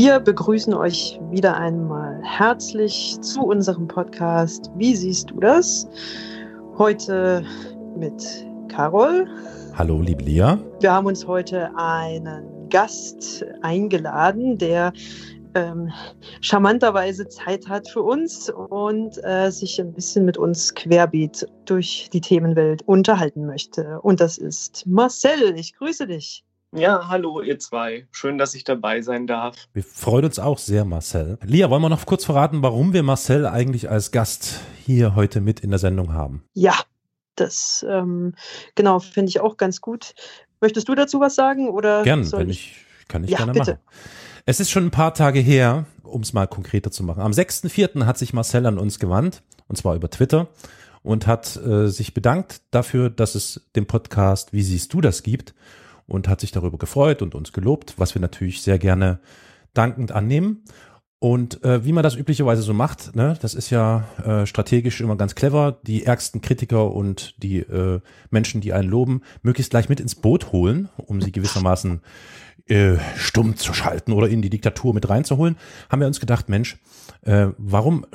Wir begrüßen euch wieder einmal herzlich zu unserem Podcast. Wie siehst du das? Heute mit Carol. Hallo, liebe Lia. Wir haben uns heute einen Gast eingeladen, der ähm, charmanterweise Zeit hat für uns und äh, sich ein bisschen mit uns querbeet durch die Themenwelt unterhalten möchte. Und das ist Marcel. Ich grüße dich. Ja, hallo ihr zwei. Schön, dass ich dabei sein darf. Wir freuen uns auch sehr, Marcel. Lia, wollen wir noch kurz verraten, warum wir Marcel eigentlich als Gast hier heute mit in der Sendung haben? Ja, das ähm, genau finde ich auch ganz gut. Möchtest du dazu was sagen oder? Gern, wenn ich, kann ich ja, gerne bitte. machen. Es ist schon ein paar Tage her, um es mal konkreter zu machen. Am 6.4. hat sich Marcel an uns gewandt, und zwar über Twitter, und hat äh, sich bedankt dafür, dass es den Podcast Wie siehst du das gibt und hat sich darüber gefreut und uns gelobt, was wir natürlich sehr gerne dankend annehmen. Und äh, wie man das üblicherweise so macht, ne, das ist ja äh, strategisch immer ganz clever, die ärgsten Kritiker und die äh, Menschen, die einen loben, möglichst gleich mit ins Boot holen, um sie gewissermaßen äh, stumm zu schalten oder in die Diktatur mit reinzuholen, haben wir uns gedacht, Mensch, äh, warum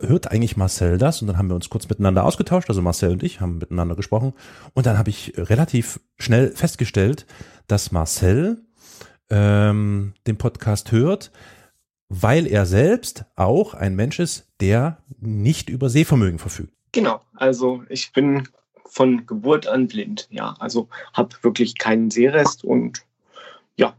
hört eigentlich Marcel das? Und dann haben wir uns kurz miteinander ausgetauscht, also Marcel und ich haben miteinander gesprochen. Und dann habe ich relativ schnell festgestellt, dass Marcel ähm, den Podcast hört, weil er selbst auch ein Mensch ist, der nicht über Sehvermögen verfügt. Genau, also ich bin von Geburt an blind, ja, also habe wirklich keinen Sehrest und ja,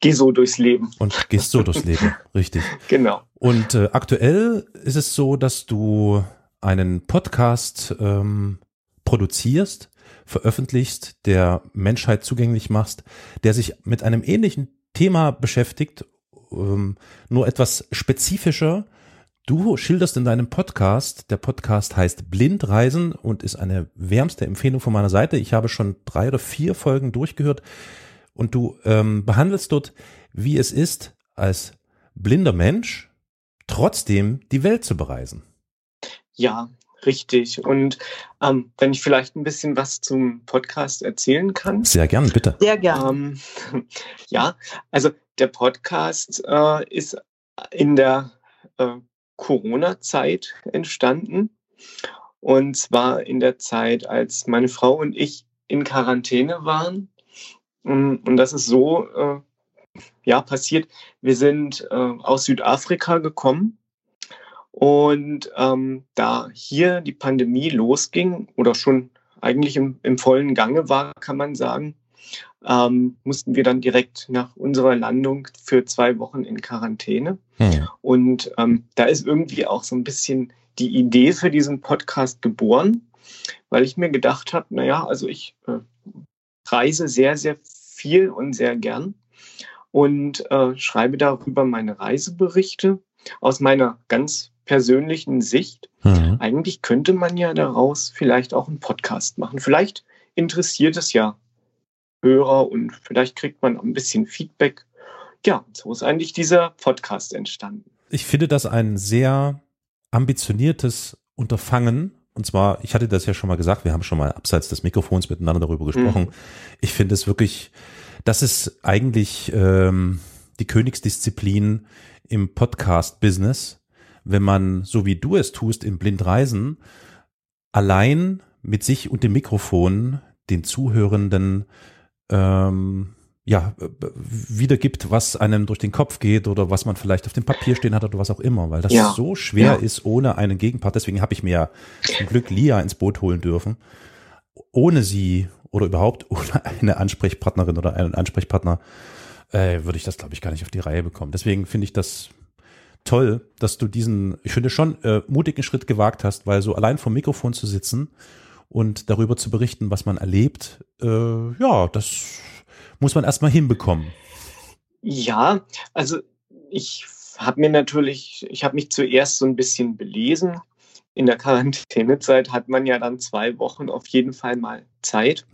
gehe so durchs Leben. Und gehst so durchs Leben, richtig. Genau. Und äh, aktuell ist es so, dass du einen Podcast ähm, produzierst, veröffentlichst, der Menschheit zugänglich machst, der sich mit einem ähnlichen Thema beschäftigt ähm, nur etwas spezifischer. Du schilderst in deinem Podcast, der Podcast heißt Blindreisen und ist eine wärmste Empfehlung von meiner Seite. Ich habe schon drei oder vier Folgen durchgehört und du ähm, behandelst dort, wie es ist, als blinder Mensch trotzdem die Welt zu bereisen. Ja, richtig. Und ähm, wenn ich vielleicht ein bisschen was zum Podcast erzählen kann. Sehr gern, bitte. Sehr gern. Ähm, ja, also der Podcast äh, ist in der äh, Corona-Zeit entstanden. Und zwar in der Zeit, als meine Frau und ich in Quarantäne waren. Und das ist so äh, ja, passiert. Wir sind äh, aus Südafrika gekommen. Und ähm, da hier die Pandemie losging oder schon eigentlich im, im vollen Gange war, kann man sagen, ähm, mussten wir dann direkt nach unserer Landung für zwei Wochen in Quarantäne. Mhm. Und ähm, da ist irgendwie auch so ein bisschen die Idee für diesen Podcast geboren, weil ich mir gedacht habe, naja, also ich äh, reise sehr, sehr viel und sehr gern und äh, schreibe darüber meine Reiseberichte aus meiner ganz persönlichen Sicht. Mhm. Eigentlich könnte man ja daraus vielleicht auch einen Podcast machen. Vielleicht interessiert es ja Hörer und vielleicht kriegt man ein bisschen Feedback. Ja, so ist eigentlich dieser Podcast entstanden. Ich finde das ein sehr ambitioniertes Unterfangen. Und zwar, ich hatte das ja schon mal gesagt, wir haben schon mal abseits des Mikrofons miteinander darüber gesprochen. Mhm. Ich finde es wirklich, das ist eigentlich ähm, die Königsdisziplin im Podcast-Business, wenn man, so wie du es tust, im Blindreisen, allein mit sich und dem Mikrofon den Zuhörenden ähm, ja, wiedergibt, was einem durch den Kopf geht oder was man vielleicht auf dem Papier stehen hat oder was auch immer, weil das ja. so schwer ja. ist ohne einen Gegenpart. Deswegen habe ich mir ja zum Glück Lia ins Boot holen dürfen. Ohne sie oder überhaupt ohne eine Ansprechpartnerin oder einen Ansprechpartner äh, würde ich das, glaube ich, gar nicht auf die Reihe bekommen. Deswegen finde ich das toll, dass du diesen, ich finde schon, äh, mutigen Schritt gewagt hast, weil so allein vom Mikrofon zu sitzen und darüber zu berichten, was man erlebt, äh, ja, das muss man erstmal hinbekommen. Ja, also ich habe mir natürlich, ich habe mich zuerst so ein bisschen belesen. In der Quarantänezeit hat man ja dann zwei Wochen auf jeden Fall mal Zeit.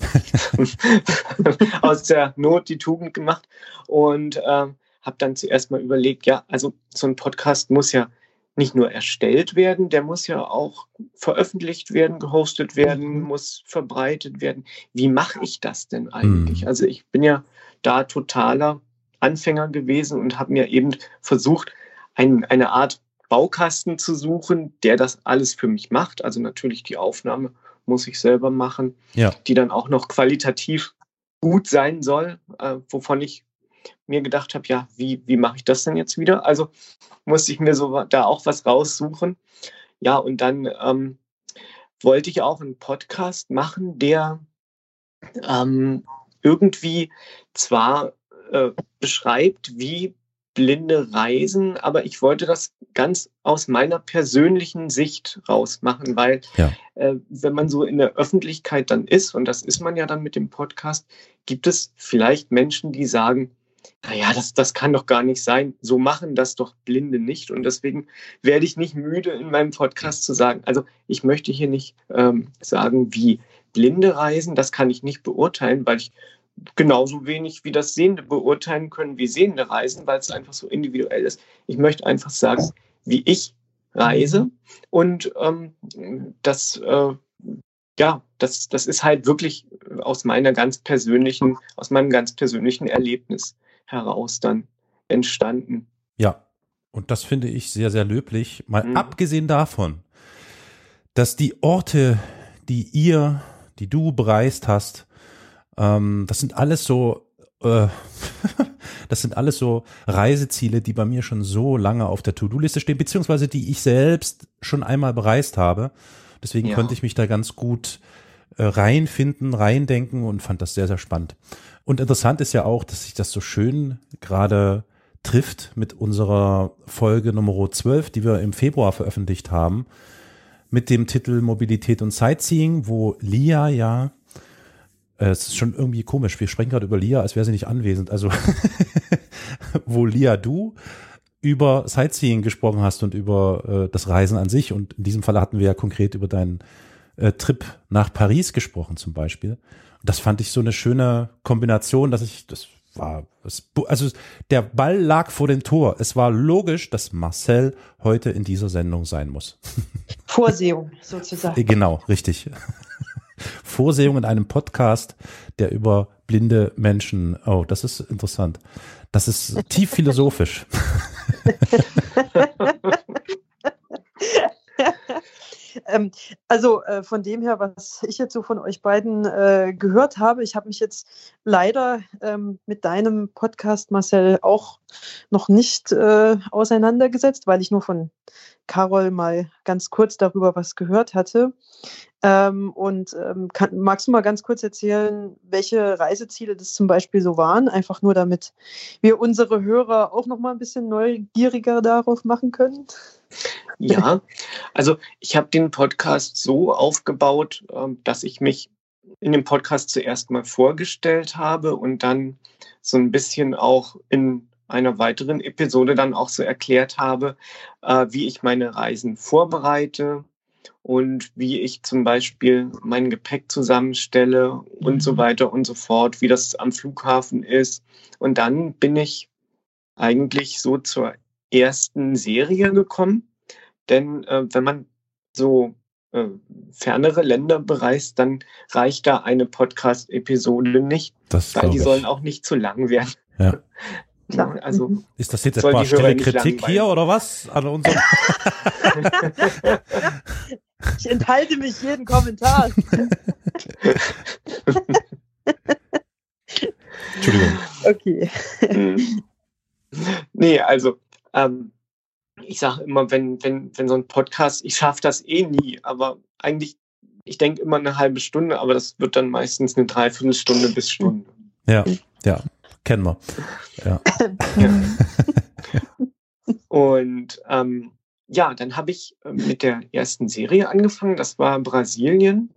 Aus der Not die Tugend gemacht und äh, habe dann zuerst mal überlegt, ja, also so ein Podcast muss ja nicht nur erstellt werden, der muss ja auch veröffentlicht werden, gehostet werden, mhm. muss verbreitet werden. Wie mache ich das denn eigentlich? Mhm. Also ich bin ja da totaler Anfänger gewesen und habe mir eben versucht, ein, eine Art Baukasten zu suchen, der das alles für mich macht. Also natürlich die Aufnahme muss ich selber machen, ja. die dann auch noch qualitativ gut sein soll, äh, wovon ich mir gedacht habe, ja, wie, wie mache ich das denn jetzt wieder? Also musste ich mir so da auch was raussuchen. Ja, und dann ähm, wollte ich auch einen Podcast machen, der ähm, irgendwie zwar äh, beschreibt, wie Blinde reisen, aber ich wollte das ganz aus meiner persönlichen Sicht rausmachen, weil ja. äh, wenn man so in der Öffentlichkeit dann ist, und das ist man ja dann mit dem Podcast, gibt es vielleicht Menschen, die sagen, naja, das, das kann doch gar nicht sein. So machen das doch Blinde nicht. Und deswegen werde ich nicht müde, in meinem Podcast zu sagen, also ich möchte hier nicht ähm, sagen, wie Blinde reisen, das kann ich nicht beurteilen, weil ich genauso wenig wie das Sehende beurteilen können wie Sehende reisen, weil es einfach so individuell ist. Ich möchte einfach sagen, wie ich reise und ähm, das äh, ja, das, das ist halt wirklich aus meiner ganz persönlichen, aus meinem ganz persönlichen Erlebnis heraus dann entstanden. Ja, und das finde ich sehr, sehr löblich. Mal mhm. abgesehen davon, dass die Orte, die ihr, die du bereist hast, ähm, das sind alles so, äh, das sind alles so Reiseziele, die bei mir schon so lange auf der To-Do-Liste stehen, beziehungsweise die ich selbst schon einmal bereist habe. Deswegen ja. konnte ich mich da ganz gut reinfinden, reindenken und fand das sehr, sehr spannend. Und interessant ist ja auch, dass sich das so schön gerade trifft mit unserer Folge Nummer 12, die wir im Februar veröffentlicht haben, mit dem Titel Mobilität und Sightseeing, wo Lia ja äh, es ist schon irgendwie komisch. Wir sprechen gerade über Lia, als wäre sie nicht anwesend. Also, wo Lia, du über Sightseeing gesprochen hast und über äh, das Reisen an sich. Und in diesem Fall hatten wir ja konkret über deinen äh, Trip nach Paris gesprochen zum Beispiel. Und das fand ich so eine schöne Kombination, dass ich, das war, also der Ball lag vor dem Tor. Es war logisch, dass Marcel heute in dieser Sendung sein muss. Vorsehung sozusagen. Genau, richtig. Vorsehung in einem Podcast, der über blinde Menschen, oh, das ist interessant. Das ist tief philosophisch. ähm, also äh, von dem her, was ich jetzt so von euch beiden äh, gehört habe, ich habe mich jetzt leider ähm, mit deinem Podcast, Marcel, auch noch nicht äh, auseinandergesetzt, weil ich nur von Carol mal ganz kurz darüber was gehört hatte. Ähm, und ähm, kann, magst du mal ganz kurz erzählen, welche Reiseziele das zum Beispiel so waren? Einfach nur, damit wir unsere Hörer auch noch mal ein bisschen neugieriger darauf machen können. Ja, also ich habe den Podcast so aufgebaut, ähm, dass ich mich in dem Podcast zuerst mal vorgestellt habe und dann so ein bisschen auch in einer weiteren Episode dann auch so erklärt habe, äh, wie ich meine Reisen vorbereite und wie ich zum Beispiel mein Gepäck zusammenstelle und so mhm. weiter und so fort, wie das am Flughafen ist. Und dann bin ich eigentlich so zur ersten Serie gekommen. Denn äh, wenn man so äh, fernere Länder bereist, dann reicht da eine Podcast-Episode nicht, das weil die ich. sollen auch nicht zu lang werden. Ja. Also ist das jetzt etwa stille Kritik hier oder was an unserem? ich enthalte mich jeden Kommentar. Entschuldigung. Okay. Nee, also ähm, ich sage immer, wenn, wenn, wenn so ein Podcast, ich schaffe das eh nie, aber eigentlich, ich denke immer eine halbe Stunde, aber das wird dann meistens eine Dreiviertelstunde bis Stunde. Ja, ja. Kennen wir. Ja. Und ähm, ja, dann habe ich äh, mit der ersten Serie angefangen. Das war Brasilien.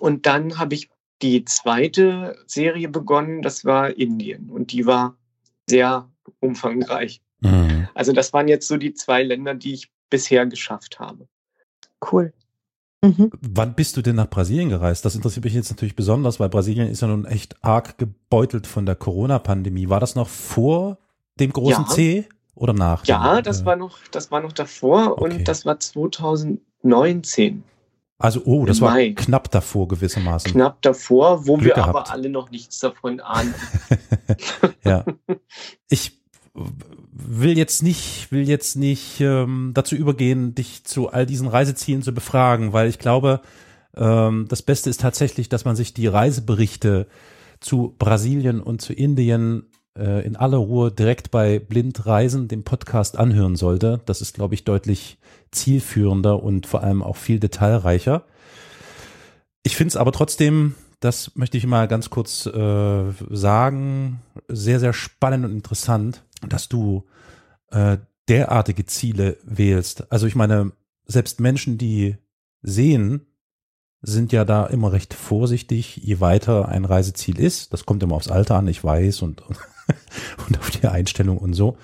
Und dann habe ich die zweite Serie begonnen. Das war Indien. Und die war sehr umfangreich. Mhm. Also das waren jetzt so die zwei Länder, die ich bisher geschafft habe. Cool. Mhm. Wann bist du denn nach Brasilien gereist? Das interessiert mich jetzt natürlich besonders, weil Brasilien ist ja nun echt arg gebeutelt von der Corona-Pandemie. War das noch vor dem großen ja. C oder nach? Ja, dem, das äh, war noch, das war noch davor okay. und das war 2019. Also, oh, das war Mai. knapp davor gewissermaßen. Knapp davor, wo Glück wir gehabt. aber alle noch nichts davon ahnen. ja. Ich will jetzt nicht, will jetzt nicht ähm, dazu übergehen, dich zu all diesen Reisezielen zu befragen, weil ich glaube, ähm, das Beste ist tatsächlich, dass man sich die Reiseberichte zu Brasilien und zu Indien äh, in aller Ruhe direkt bei Blind Reisen, dem Podcast, anhören sollte. Das ist, glaube ich, deutlich zielführender und vor allem auch viel detailreicher. Ich finde es aber trotzdem, das möchte ich mal ganz kurz äh, sagen, sehr, sehr spannend und interessant, dass du äh, derartige Ziele wählst. Also ich meine, selbst Menschen, die sehen, sind ja da immer recht vorsichtig, je weiter ein Reiseziel ist. Das kommt immer aufs Alter an, ich weiß, und, und auf die Einstellung und so.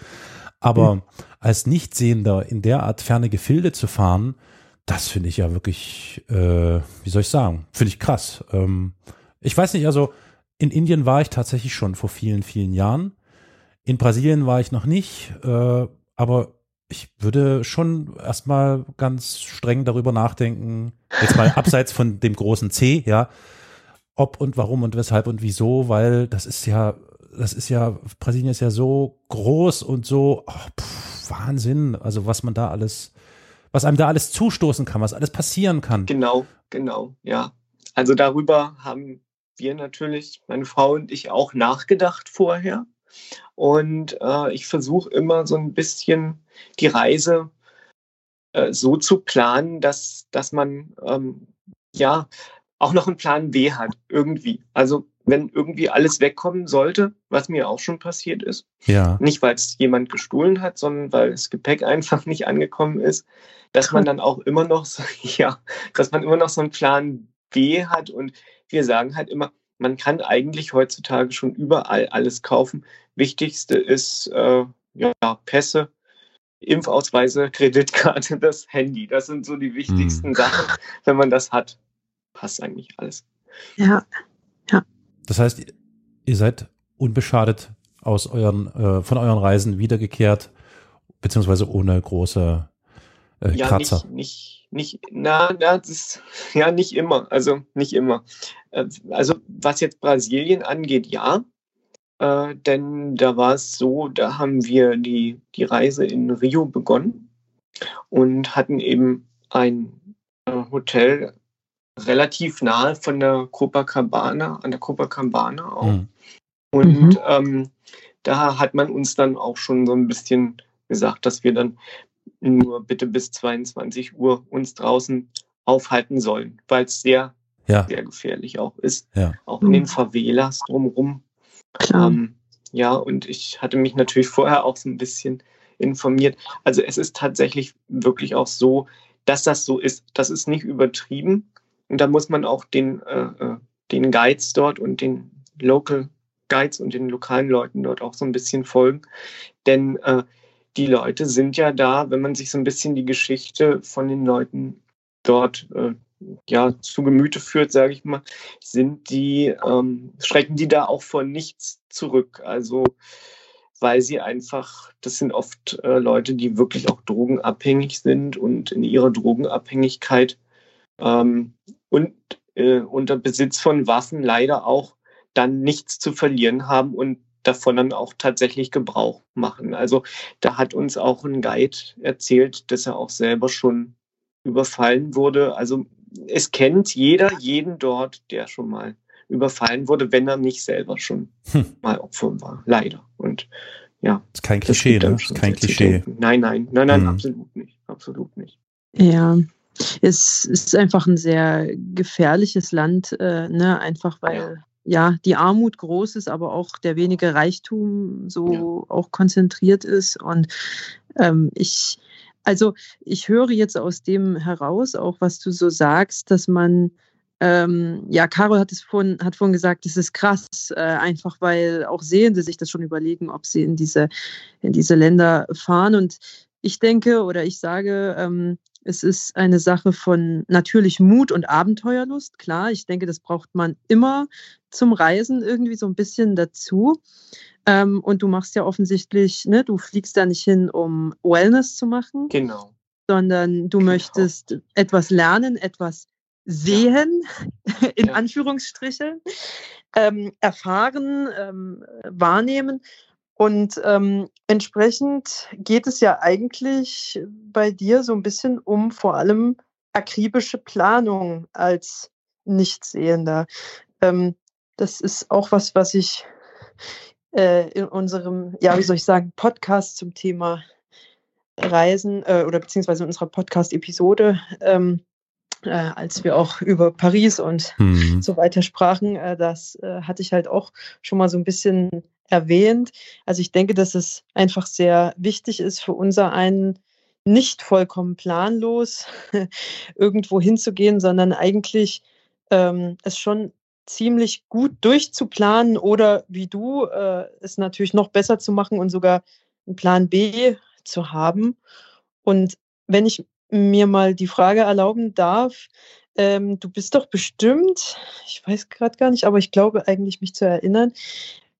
Aber mhm. als Nichtsehender in der Art ferne Gefilde zu fahren, das finde ich ja wirklich, äh, wie soll ich sagen, finde ich krass. Ähm, ich weiß nicht, also in Indien war ich tatsächlich schon vor vielen, vielen Jahren. In Brasilien war ich noch nicht, äh, aber ich würde schon erstmal ganz streng darüber nachdenken, jetzt mal abseits von dem großen C, ja, ob und warum und weshalb und wieso, weil das ist ja, das ist ja, Brasilien ist ja so groß und so, oh, pff, Wahnsinn, also was man da alles, was einem da alles zustoßen kann, was alles passieren kann. Genau, genau, ja. Also darüber haben wir natürlich, meine Frau und ich auch nachgedacht vorher. Und äh, ich versuche immer so ein bisschen die Reise äh, so zu planen, dass, dass man ähm, ja auch noch einen Plan B hat, irgendwie. Also wenn irgendwie alles wegkommen sollte, was mir auch schon passiert ist. Ja. Nicht, weil es jemand gestohlen hat, sondern weil das Gepäck einfach nicht angekommen ist, dass man dann auch immer noch so, ja, dass man immer noch so einen Plan B hat und wir sagen halt immer, man kann eigentlich heutzutage schon überall alles kaufen. Wichtigste ist äh, ja, Pässe, Impfausweise, Kreditkarte, das Handy. Das sind so die wichtigsten hm. Sachen. Wenn man das hat, passt eigentlich alles. Ja, ja. Das heißt, ihr seid unbeschadet aus euren, äh, von euren Reisen wiedergekehrt, beziehungsweise ohne große äh, ja, Kratzer. Nicht, nicht, nicht, na, na, das ja, nicht immer. Also nicht immer. Äh, also was jetzt Brasilien angeht, ja. Äh, denn da war es so, da haben wir die, die Reise in Rio begonnen und hatten eben ein äh, Hotel relativ nahe von der Copacabana, an der Copacabana auch. Mhm. Und mhm. ähm, da hat man uns dann auch schon so ein bisschen gesagt, dass wir dann nur bitte bis 22 Uhr uns draußen aufhalten sollen, weil es sehr, ja. sehr gefährlich auch ist. Ja. Auch in den Favelas drumherum. Ähm, ja, und ich hatte mich natürlich vorher auch so ein bisschen informiert. Also es ist tatsächlich wirklich auch so, dass das so ist. Das ist nicht übertrieben. Und da muss man auch den, äh, äh den Guides dort und den Local Guides und den lokalen Leuten dort auch so ein bisschen folgen. Denn äh, die Leute sind ja da, wenn man sich so ein bisschen die Geschichte von den Leuten dort äh, ja zu Gemüte führt, sage ich mal, sind die ähm, schrecken die da auch vor nichts zurück. Also weil sie einfach, das sind oft äh, Leute, die wirklich auch drogenabhängig sind und in ihrer Drogenabhängigkeit ähm, und äh, unter Besitz von Waffen leider auch dann nichts zu verlieren haben und davon dann auch tatsächlich Gebrauch machen. Also da hat uns auch ein Guide erzählt, dass er auch selber schon überfallen wurde. Also es kennt jeder jeden dort, der schon mal überfallen wurde, wenn er nicht selber schon hm. mal Opfer war. Leider. Und ja. Das ist kein Klischee, ne? Das ist kein Klischee. Nein, nein, nein, nein, hm. absolut nicht. Absolut nicht. Ja. Es ist einfach ein sehr gefährliches Land, äh, ne? einfach weil ja ja, die Armut groß ist, aber auch der wenige Reichtum so ja. auch konzentriert ist. Und ähm, ich, also ich höre jetzt aus dem heraus, auch was du so sagst, dass man ähm, ja, Carol hat es vorhin, hat vorhin gesagt, es ist krass, äh, einfach weil auch Sehende sich das schon überlegen, ob sie in diese, in diese Länder fahren. Und ich denke oder ich sage, ähm, es ist eine Sache von natürlich Mut und Abenteuerlust. Klar, ich denke, das braucht man immer zum Reisen irgendwie so ein bisschen dazu. Ähm, und du machst ja offensichtlich, ne, du fliegst da nicht hin, um Wellness zu machen. Genau. Sondern du genau. möchtest etwas lernen, etwas sehen, in Anführungsstrichen, ähm, erfahren, ähm, wahrnehmen. Und ähm, entsprechend geht es ja eigentlich bei dir so ein bisschen um vor allem akribische Planung als Nichtsehender. Ähm, das ist auch was, was ich äh, in unserem, ja, wie soll ich sagen, Podcast zum Thema Reisen äh, oder beziehungsweise in unserer Podcast-Episode ähm, äh, als wir auch über Paris und mhm. so weiter sprachen, äh, das äh, hatte ich halt auch schon mal so ein bisschen erwähnt. Also ich denke, dass es einfach sehr wichtig ist für unser einen nicht vollkommen planlos irgendwo hinzugehen, sondern eigentlich ähm, es schon ziemlich gut durchzuplanen oder wie du äh, es natürlich noch besser zu machen und sogar einen Plan B zu haben. Und wenn ich mir mal die Frage erlauben darf, ähm, du bist doch bestimmt, ich weiß gerade gar nicht, aber ich glaube eigentlich mich zu erinnern,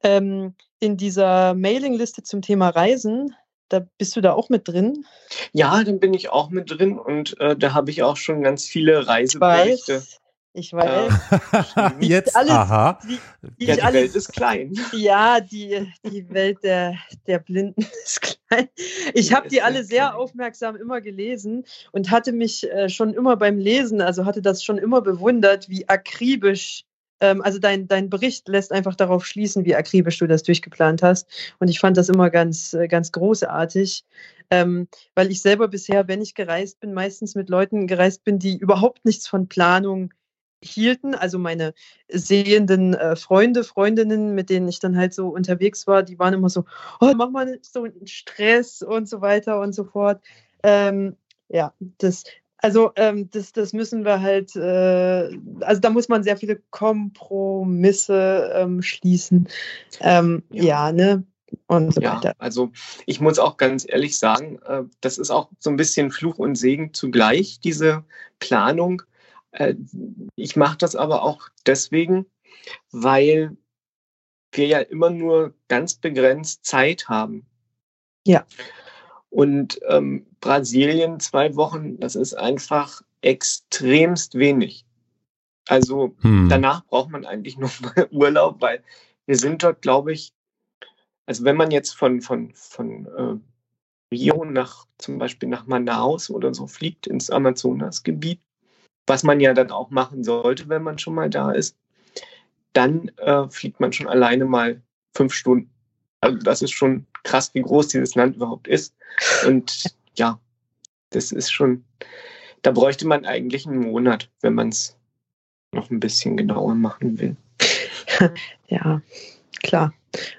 ähm, in dieser Mailingliste zum Thema Reisen, da bist du da auch mit drin? Ja, dann bin ich auch mit drin und äh, da habe ich auch schon ganz viele Reiseberichte. Ich weiß. Äh, Jetzt, alles, aha. Die, die ja, die alles, Welt ist klein. Ja, die, die Welt der, der Blinden ist klein. Ich habe die alle sehr klein. aufmerksam immer gelesen und hatte mich äh, schon immer beim Lesen, also hatte das schon immer bewundert, wie akribisch also dein, dein Bericht lässt einfach darauf schließen, wie akribisch du das durchgeplant hast. Und ich fand das immer ganz, äh, ganz großartig, ähm, weil ich selber bisher, wenn ich gereist bin, meistens mit Leuten gereist bin, die überhaupt nichts von Planung hielten. Also meine sehenden äh, Freunde, Freundinnen, mit denen ich dann halt so unterwegs war, die waren immer so, oh, mach mal so einen Stress und so weiter und so fort. Ähm, ja, das, also ähm, das, das müssen wir halt, äh, also da muss man sehr viele Kompromisse ähm, schließen. Ähm, ja. ja, ne? Und so ja, weiter. Also ich muss auch ganz ehrlich sagen, äh, das ist auch so ein bisschen Fluch und Segen zugleich, diese Planung. Äh, ich mache das aber auch deswegen, weil wir ja immer nur ganz begrenzt Zeit haben. Ja. Und ähm, Brasilien zwei Wochen, das ist einfach extremst wenig. Also hm. danach braucht man eigentlich noch mal Urlaub, weil wir sind dort, glaube ich, also wenn man jetzt von, von, von äh, Rio nach zum Beispiel nach Manaus oder so fliegt ins Amazonasgebiet, was man ja dann auch machen sollte, wenn man schon mal da ist, dann äh, fliegt man schon alleine mal fünf Stunden. Also das ist schon krass, wie groß dieses Land überhaupt ist. Und ja, das ist schon, da bräuchte man eigentlich einen Monat, wenn man es noch ein bisschen genauer machen will. Ja, klar.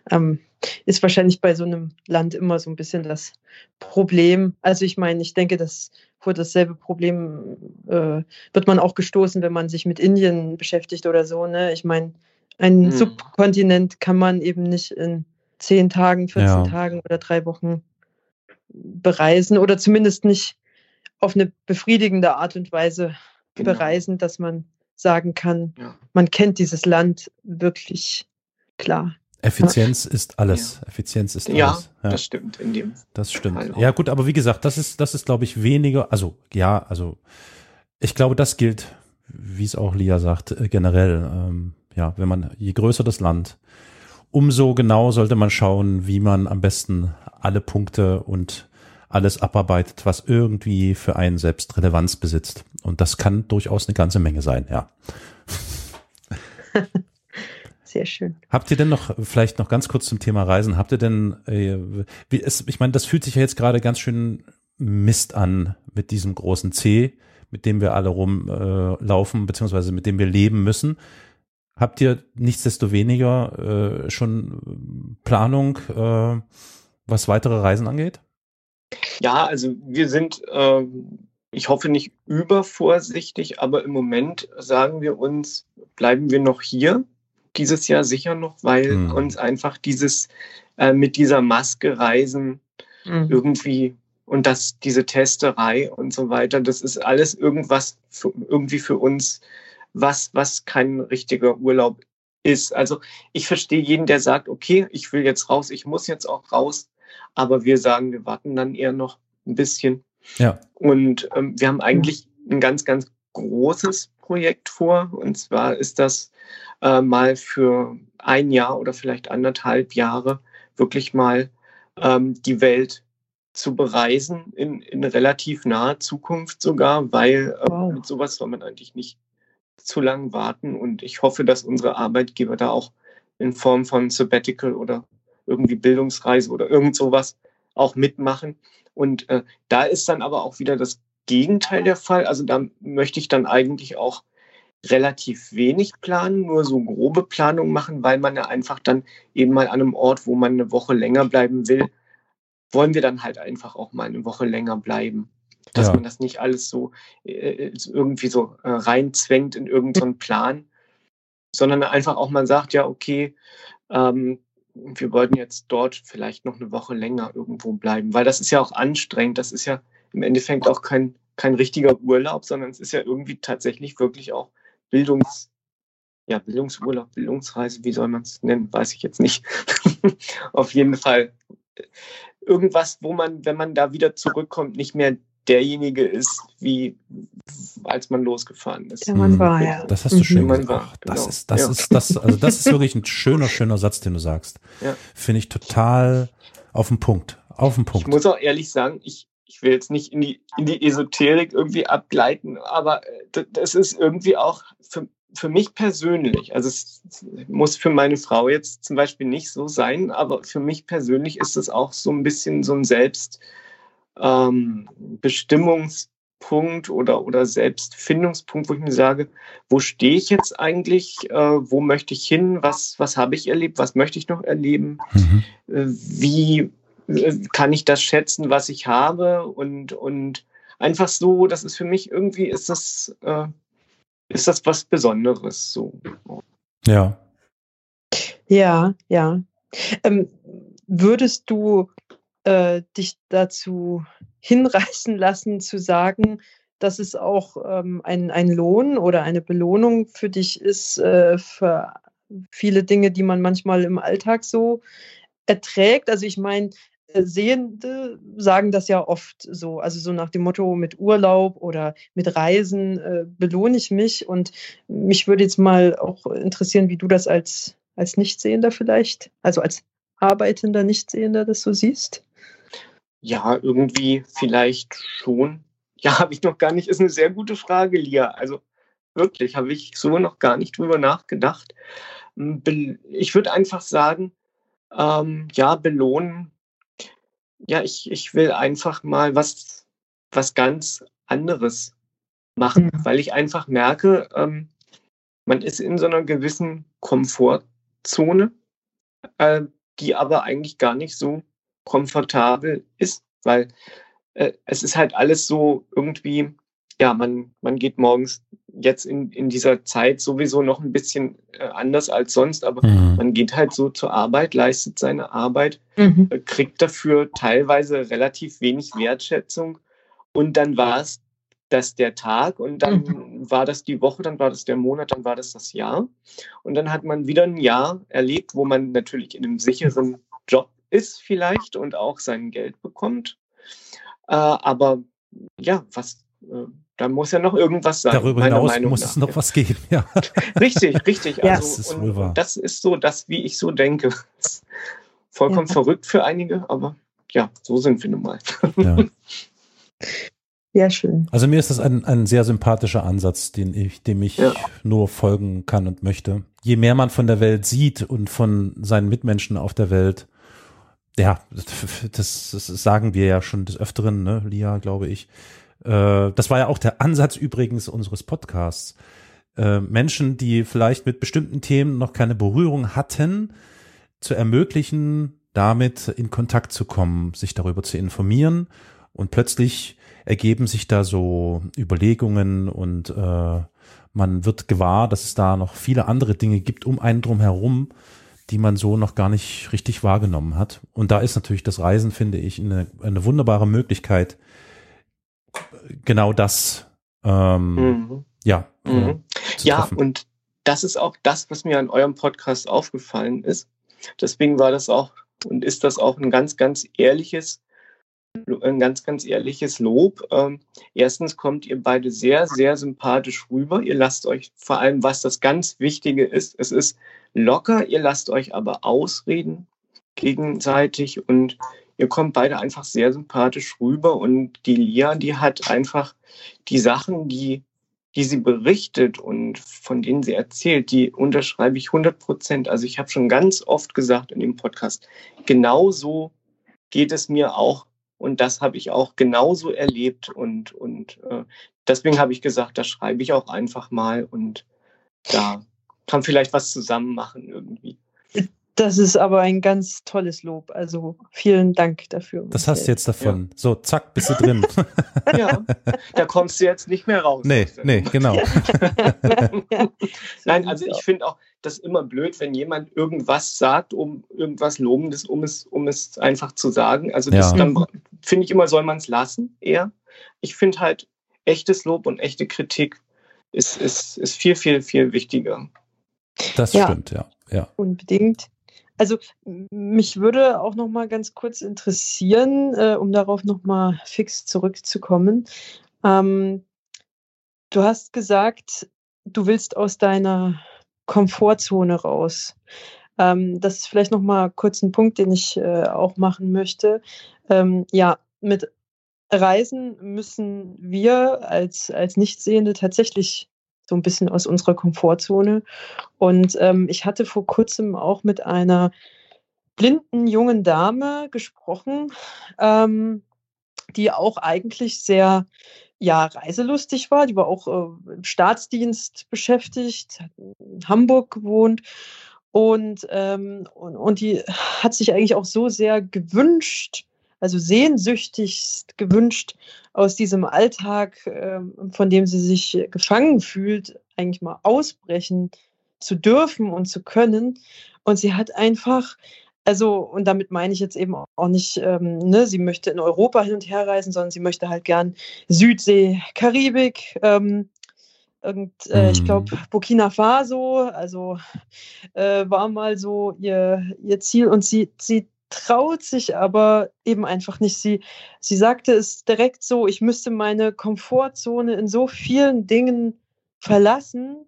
Ähm, ist wahrscheinlich bei so einem Land immer so ein bisschen das Problem. Also ich meine, ich denke, dass vor dasselbe Problem äh, wird man auch gestoßen, wenn man sich mit Indien beschäftigt oder so. Ne? Ich meine, einen hm. Subkontinent kann man eben nicht in zehn Tagen, 14 ja. Tagen oder drei Wochen bereisen oder zumindest nicht auf eine befriedigende Art und Weise genau. bereisen, dass man sagen kann, ja. man kennt dieses Land wirklich klar. Effizienz ist alles. Ja. Effizienz ist ja, alles. Ja, das stimmt in dem. Das stimmt. Ja, gut, aber wie gesagt, das ist, das ist, glaube ich, weniger, also, ja, also, ich glaube, das gilt, wie es auch Lia sagt, äh, generell. Ähm, ja, wenn man, je größer das Land, umso genau sollte man schauen, wie man am besten alle Punkte und alles abarbeitet, was irgendwie für einen selbst Relevanz besitzt. Und das kann durchaus eine ganze Menge sein, ja. Sehr schön. Habt ihr denn noch, vielleicht noch ganz kurz zum Thema Reisen, habt ihr denn, äh, wie es, ich meine, das fühlt sich ja jetzt gerade ganz schön Mist an mit diesem großen C, mit dem wir alle rumlaufen, äh, beziehungsweise mit dem wir leben müssen. Habt ihr nichtsdestoweniger äh, schon Planung, äh, was weitere Reisen angeht? Ja, also wir sind, äh, ich hoffe nicht übervorsichtig, aber im Moment sagen wir uns, bleiben wir noch hier dieses Jahr sicher noch, weil mhm. uns einfach dieses äh, mit dieser Maske reisen mhm. irgendwie und das diese Testerei und so weiter, das ist alles irgendwas für, irgendwie für uns was, was kein richtiger Urlaub ist. Also ich verstehe jeden, der sagt, okay, ich will jetzt raus, ich muss jetzt auch raus, aber wir sagen, wir warten dann eher noch ein bisschen. Ja. Und ähm, wir haben eigentlich einen ganz, ganz großes Projekt vor. Und zwar ist das äh, mal für ein Jahr oder vielleicht anderthalb Jahre wirklich mal ähm, die Welt zu bereisen in, in relativ naher Zukunft sogar, weil äh, wow. mit sowas soll man eigentlich nicht zu lang warten. Und ich hoffe, dass unsere Arbeitgeber da auch in Form von Sabbatical oder irgendwie Bildungsreise oder irgend sowas auch mitmachen. Und äh, da ist dann aber auch wieder das Gegenteil der Fall. Also da möchte ich dann eigentlich auch relativ wenig planen, nur so grobe Planung machen, weil man ja einfach dann eben mal an einem Ort, wo man eine Woche länger bleiben will, wollen wir dann halt einfach auch mal eine Woche länger bleiben. Dass ja. man das nicht alles so äh, irgendwie so äh, reinzwängt in irgendeinen Plan, sondern einfach auch mal sagt, ja, okay, ähm, wir wollten jetzt dort vielleicht noch eine Woche länger irgendwo bleiben, weil das ist ja auch anstrengend. Das ist ja im Endeffekt auch kein, kein richtiger Urlaub, sondern es ist ja irgendwie tatsächlich wirklich auch Bildungs, ja, Bildungsurlaub, Bildungsreise, wie soll man es nennen, weiß ich jetzt nicht. Auf jeden Fall irgendwas, wo man, wenn man da wieder zurückkommt, nicht mehr derjenige ist, wie als man losgefahren ist. Der man war, ja. Das hast du mhm. schön gesagt. War, genau. Das ist, das ja. ist, das, also das ist wirklich ein schöner, schöner Satz, den du sagst. Ja. Finde ich total auf den Punkt. Auf den Punkt. Ich muss auch ehrlich sagen, ich, ich will jetzt nicht in die, in die Esoterik irgendwie abgleiten, aber äh, das ist irgendwie auch für, für mich persönlich, also es muss für meine Frau jetzt zum Beispiel nicht so sein, aber für mich persönlich ist es auch so ein bisschen so ein Selbstbestimmungspunkt ähm, oder, oder Selbstfindungspunkt, wo ich mir sage, wo stehe ich jetzt eigentlich, äh, wo möchte ich hin, was, was habe ich erlebt, was möchte ich noch erleben, mhm. äh, wie äh, kann ich das schätzen, was ich habe und, und einfach so, das ist für mich irgendwie, ist das, äh, ist das was Besonderes so. Ja. Ja, ja. Ähm, würdest du äh, dich dazu hinreißen lassen, zu sagen, dass es auch ähm, ein, ein Lohn oder eine Belohnung für dich ist, äh, für viele Dinge, die man manchmal im Alltag so erträgt? Also ich meine, Sehende sagen das ja oft so, also so nach dem Motto, mit Urlaub oder mit Reisen äh, belohne ich mich. Und mich würde jetzt mal auch interessieren, wie du das als, als Nichtsehender vielleicht, also als arbeitender Nichtsehender das so siehst. Ja, irgendwie vielleicht schon. Ja, habe ich noch gar nicht, ist eine sehr gute Frage, Lia. Also wirklich, habe ich so noch gar nicht drüber nachgedacht. Hm, ich würde einfach sagen, ähm, ja, belohnen ja, ich, ich will einfach mal was, was ganz anderes machen, mhm. weil ich einfach merke, ähm, man ist in so einer gewissen Komfortzone, äh, die aber eigentlich gar nicht so komfortabel ist, weil äh, es ist halt alles so irgendwie, ja, man, man geht morgens jetzt in, in dieser Zeit sowieso noch ein bisschen äh, anders als sonst, aber mhm. man geht halt so zur Arbeit, leistet seine Arbeit, mhm. äh, kriegt dafür teilweise relativ wenig Wertschätzung und dann war es das der Tag und dann mhm. war das die Woche, dann war das der Monat, dann war das das Jahr und dann hat man wieder ein Jahr erlebt, wo man natürlich in einem sicheren Job ist vielleicht und auch sein Geld bekommt, äh, aber ja, was äh, da muss ja noch irgendwas sein. Darüber hinaus Meinung muss nach. es noch was geben, ja. Richtig, richtig. ja. Also, das ist wohl wahr. Das ist so das, wie ich so denke. Vollkommen ja. verrückt für einige, aber ja, so sind wir nun mal. Ja. ja, schön. Also mir ist das ein, ein sehr sympathischer Ansatz, den ich, dem ich ja. nur folgen kann und möchte. Je mehr man von der Welt sieht und von seinen Mitmenschen auf der Welt, ja, das, das sagen wir ja schon des Öfteren, ne, Lia, glaube ich, äh, das war ja auch der Ansatz übrigens unseres Podcasts. Äh, Menschen, die vielleicht mit bestimmten Themen noch keine Berührung hatten, zu ermöglichen, damit in Kontakt zu kommen, sich darüber zu informieren und plötzlich ergeben sich da so Überlegungen und äh, man wird gewahr, dass es da noch viele andere Dinge gibt um einen drum herum, die man so noch gar nicht richtig wahrgenommen hat. Und da ist natürlich das Reisen, finde ich, eine, eine wunderbare Möglichkeit, genau das, ähm, mhm. ja. Mhm. Ja, und das ist auch das, was mir an eurem Podcast aufgefallen ist. Deswegen war das auch und ist das auch ein ganz, ganz ehrliches ein ganz, ganz ehrliches Lob. Ähm, erstens kommt ihr beide sehr, sehr sympathisch rüber. Ihr lasst euch vor allem, was das ganz Wichtige ist, es ist locker, ihr lasst euch aber ausreden gegenseitig und ihr kommt beide einfach sehr sympathisch rüber und die Lia, die hat einfach die Sachen, die, die sie berichtet und von denen sie erzählt, die unterschreibe ich 100 Prozent. Also ich habe schon ganz oft gesagt in dem Podcast, genauso geht es mir auch und das habe ich auch genauso erlebt. Und, und äh, deswegen habe ich gesagt, das schreibe ich auch einfach mal und da kann vielleicht was zusammen machen irgendwie. Das ist aber ein ganz tolles Lob. Also vielen Dank dafür. Das hast du jetzt davon. Ja. So, zack, bist du drin. ja, da kommst du jetzt nicht mehr raus. Nee, nee, genau. Nein, also ich finde auch das immer blöd, wenn jemand irgendwas sagt, um irgendwas Lobendes, um es, um es einfach zu sagen. Also das ja. dann finde ich immer, soll man es lassen, eher. Ich finde halt echtes Lob und echte Kritik ist, ist, ist viel, viel, viel wichtiger. Das ja. stimmt, ja. ja. Unbedingt. Also mich würde auch noch mal ganz kurz interessieren, äh, um darauf noch mal fix zurückzukommen. Ähm, du hast gesagt, du willst aus deiner Komfortzone raus. Ähm, das ist vielleicht noch mal kurz ein Punkt, den ich äh, auch machen möchte. Ähm, ja, mit Reisen müssen wir als, als Nichtsehende tatsächlich so ein bisschen aus unserer Komfortzone. Und ähm, ich hatte vor kurzem auch mit einer blinden jungen Dame gesprochen, ähm, die auch eigentlich sehr ja, reiselustig war. Die war auch äh, im Staatsdienst beschäftigt, hat in Hamburg gewohnt. Und, ähm, und, und die hat sich eigentlich auch so sehr gewünscht, also sehnsüchtigst gewünscht, aus diesem Alltag, ähm, von dem sie sich gefangen fühlt, eigentlich mal ausbrechen zu dürfen und zu können. Und sie hat einfach, also, und damit meine ich jetzt eben auch nicht, ähm, ne, sie möchte in Europa hin und her reisen, sondern sie möchte halt gern Südsee, Karibik, ähm, und äh, ich glaube mhm. Burkina Faso, also äh, war mal so ihr, ihr Ziel und sie, sie traut sich aber eben einfach nicht. Sie, sie sagte es direkt so, ich müsste meine Komfortzone in so vielen Dingen verlassen.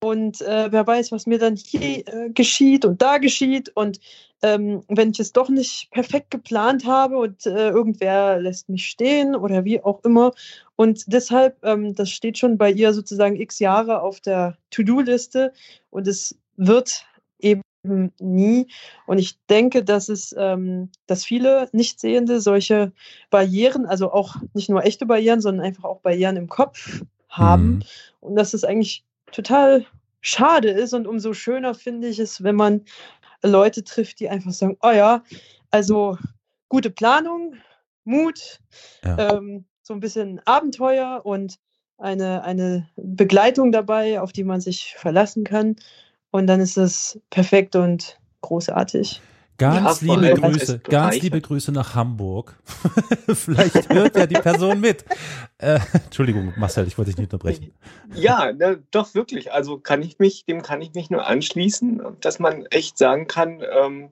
Und äh, wer weiß, was mir dann hier äh, geschieht und da geschieht. Und ähm, wenn ich es doch nicht perfekt geplant habe und äh, irgendwer lässt mich stehen oder wie auch immer. Und deshalb, ähm, das steht schon bei ihr sozusagen x Jahre auf der To-Do-Liste und es wird eben nie. Und ich denke, dass es, ähm, dass viele Nichtsehende solche Barrieren, also auch nicht nur echte Barrieren, sondern einfach auch Barrieren im Kopf haben. Mhm. Und dass es eigentlich total schade ist. Und umso schöner finde ich es, wenn man Leute trifft, die einfach sagen, oh ja, also gute Planung, Mut, ja. ähm, so ein bisschen Abenteuer und eine, eine Begleitung dabei, auf die man sich verlassen kann. Und dann ist es perfekt und großartig. Ganz ja, liebe Grüße, ganz liebe Grüße nach Hamburg. Vielleicht hört ja die Person mit. Äh, Entschuldigung, Marcel, ich wollte dich nicht unterbrechen. Ja, ne, doch wirklich. Also kann ich mich, dem kann ich mich nur anschließen, dass man echt sagen kann, ähm,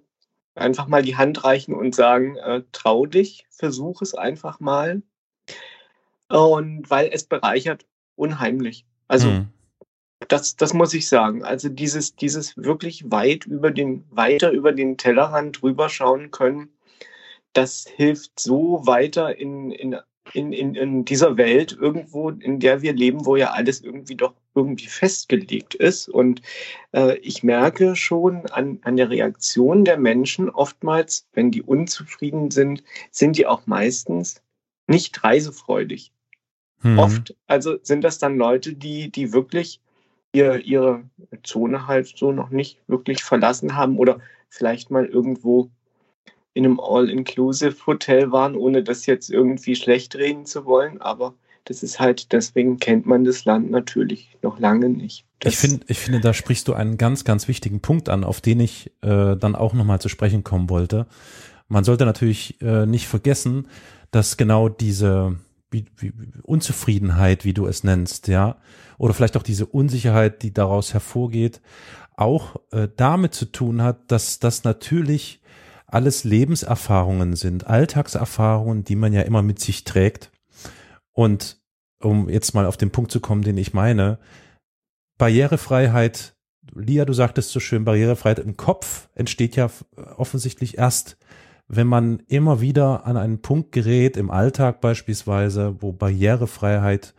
einfach mal die Hand reichen und sagen, äh, trau dich, versuch es einfach mal. Und weil es bereichert unheimlich. Also mhm das, das muss ich sagen. Also dieses, dieses wirklich weit über den, weiter über den Tellerrand drüber schauen können, das hilft so weiter in, in, in, in, in dieser Welt irgendwo, in der wir leben, wo ja alles irgendwie doch irgendwie festgelegt ist. Und äh, ich merke schon an, an der Reaktion der Menschen oftmals, wenn die unzufrieden sind, sind die auch meistens nicht reisefreudig. Mhm. Oft, also sind das dann Leute, die, die wirklich ihr, ihre Zone halt so noch nicht wirklich verlassen haben oder vielleicht mal irgendwo in einem All-Inclusive-Hotel waren, ohne das jetzt irgendwie schlecht reden zu wollen. Aber das ist halt, deswegen kennt man das Land natürlich noch lange nicht. Das ich finde, ich finde, da sprichst du einen ganz, ganz wichtigen Punkt an, auf den ich äh, dann auch nochmal zu sprechen kommen wollte. Man sollte natürlich äh, nicht vergessen, dass genau diese wie, wie, Unzufriedenheit, wie du es nennst, ja, oder vielleicht auch diese Unsicherheit, die daraus hervorgeht, auch äh, damit zu tun hat, dass das natürlich alles Lebenserfahrungen sind, Alltagserfahrungen, die man ja immer mit sich trägt. Und um jetzt mal auf den Punkt zu kommen, den ich meine, Barrierefreiheit, Lia, du sagtest so schön, Barrierefreiheit im Kopf entsteht ja offensichtlich erst, wenn man immer wieder an einen Punkt gerät, im Alltag beispielsweise, wo Barrierefreiheit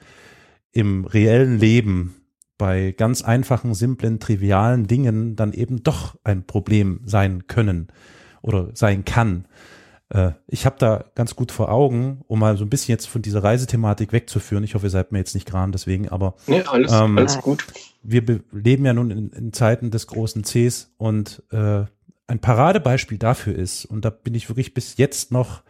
im reellen Leben bei ganz einfachen, simplen, trivialen Dingen dann eben doch ein Problem sein können oder sein kann. Äh, ich habe da ganz gut vor Augen, um mal so ein bisschen jetzt von dieser Reisethematik wegzuführen. Ich hoffe, ihr seid mir jetzt nicht gram deswegen, aber nee, alles, ähm, alles gut. Wir leben ja nun in, in, Zeiten des großen Cs und äh, ein Paradebeispiel dafür ist, und da bin ich wirklich bis jetzt noch,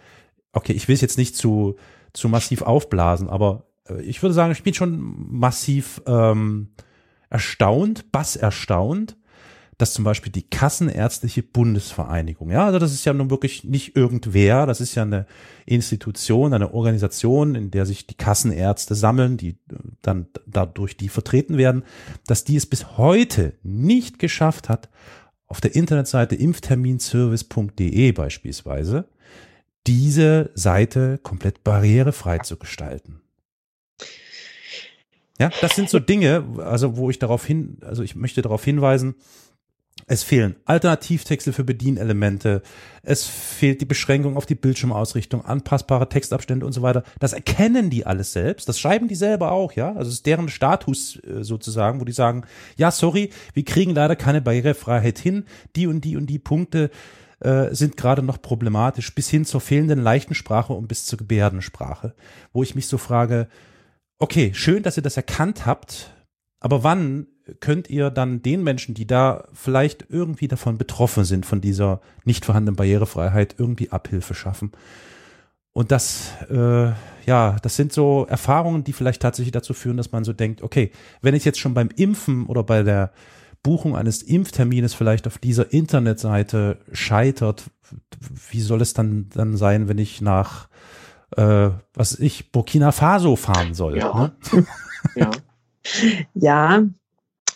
okay, ich will es jetzt nicht zu, zu massiv aufblasen, aber äh, ich würde sagen, ich bin schon massiv ähm, erstaunt, bass erstaunt, dass zum Beispiel die Kassenärztliche Bundesvereinigung, ja, also das ist ja nun wirklich nicht irgendwer, das ist ja eine Institution, eine Organisation, in der sich die Kassenärzte sammeln, die dann dadurch die vertreten werden, dass die es bis heute nicht geschafft hat, auf der Internetseite impfterminservice.de beispielsweise diese Seite komplett barrierefrei zu gestalten. Ja, das sind so Dinge, also wo ich darauf hin, also ich möchte darauf hinweisen, es fehlen Alternativtexte für Bedienelemente. Es fehlt die Beschränkung auf die Bildschirmausrichtung, anpassbare Textabstände und so weiter. Das erkennen die alles selbst. Das schreiben die selber auch, ja. Also es ist deren Status äh, sozusagen, wo die sagen, ja, sorry, wir kriegen leider keine Barrierefreiheit hin. Die und die und die Punkte äh, sind gerade noch problematisch, bis hin zur fehlenden leichten Sprache und bis zur Gebärdensprache. Wo ich mich so frage, okay, schön, dass ihr das erkannt habt, aber wann könnt ihr dann den Menschen, die da vielleicht irgendwie davon betroffen sind, von dieser nicht vorhandenen Barrierefreiheit, irgendwie Abhilfe schaffen. Und das, äh, ja, das sind so Erfahrungen, die vielleicht tatsächlich dazu führen, dass man so denkt, okay, wenn ich jetzt schon beim Impfen oder bei der Buchung eines Impftermines vielleicht auf dieser Internetseite scheitert, wie soll es dann, dann sein, wenn ich nach, äh, was ich, Burkina Faso fahren soll? Ja. Ne? ja. ja,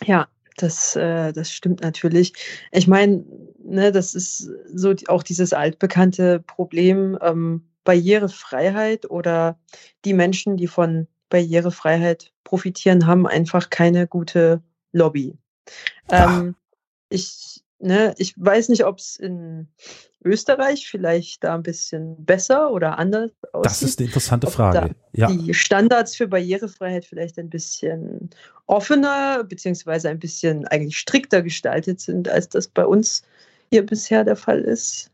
ja, das, äh, das stimmt natürlich. Ich meine, ne, das ist so auch dieses altbekannte Problem ähm, Barrierefreiheit oder die Menschen, die von Barrierefreiheit profitieren, haben einfach keine gute Lobby. Ähm, ich, ne, ich weiß nicht, ob es in Österreich vielleicht da ein bisschen besser oder anders aussieht. Das ist eine interessante Frage. Ja. Die Standards für Barrierefreiheit vielleicht ein bisschen offener beziehungsweise ein bisschen eigentlich strikter gestaltet sind, als das bei uns hier bisher der Fall ist.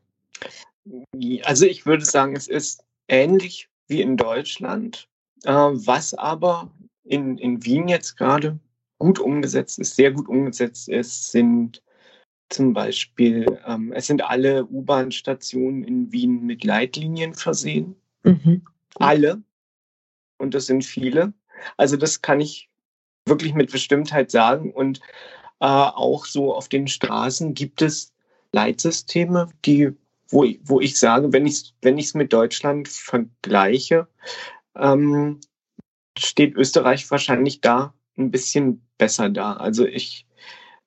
Also ich würde sagen, es ist ähnlich wie in Deutschland, äh, was aber in, in Wien jetzt gerade gut umgesetzt ist, sehr gut umgesetzt ist, sind zum Beispiel, ähm, es sind alle U-Bahn-Stationen in Wien mit Leitlinien versehen. Mhm. Alle. Und das sind viele. Also das kann ich wirklich mit Bestimmtheit sagen. Und äh, auch so auf den Straßen gibt es Leitsysteme, die, wo, wo ich sage, wenn ich es wenn mit Deutschland vergleiche, ähm, steht Österreich wahrscheinlich da ein bisschen besser da. Also ich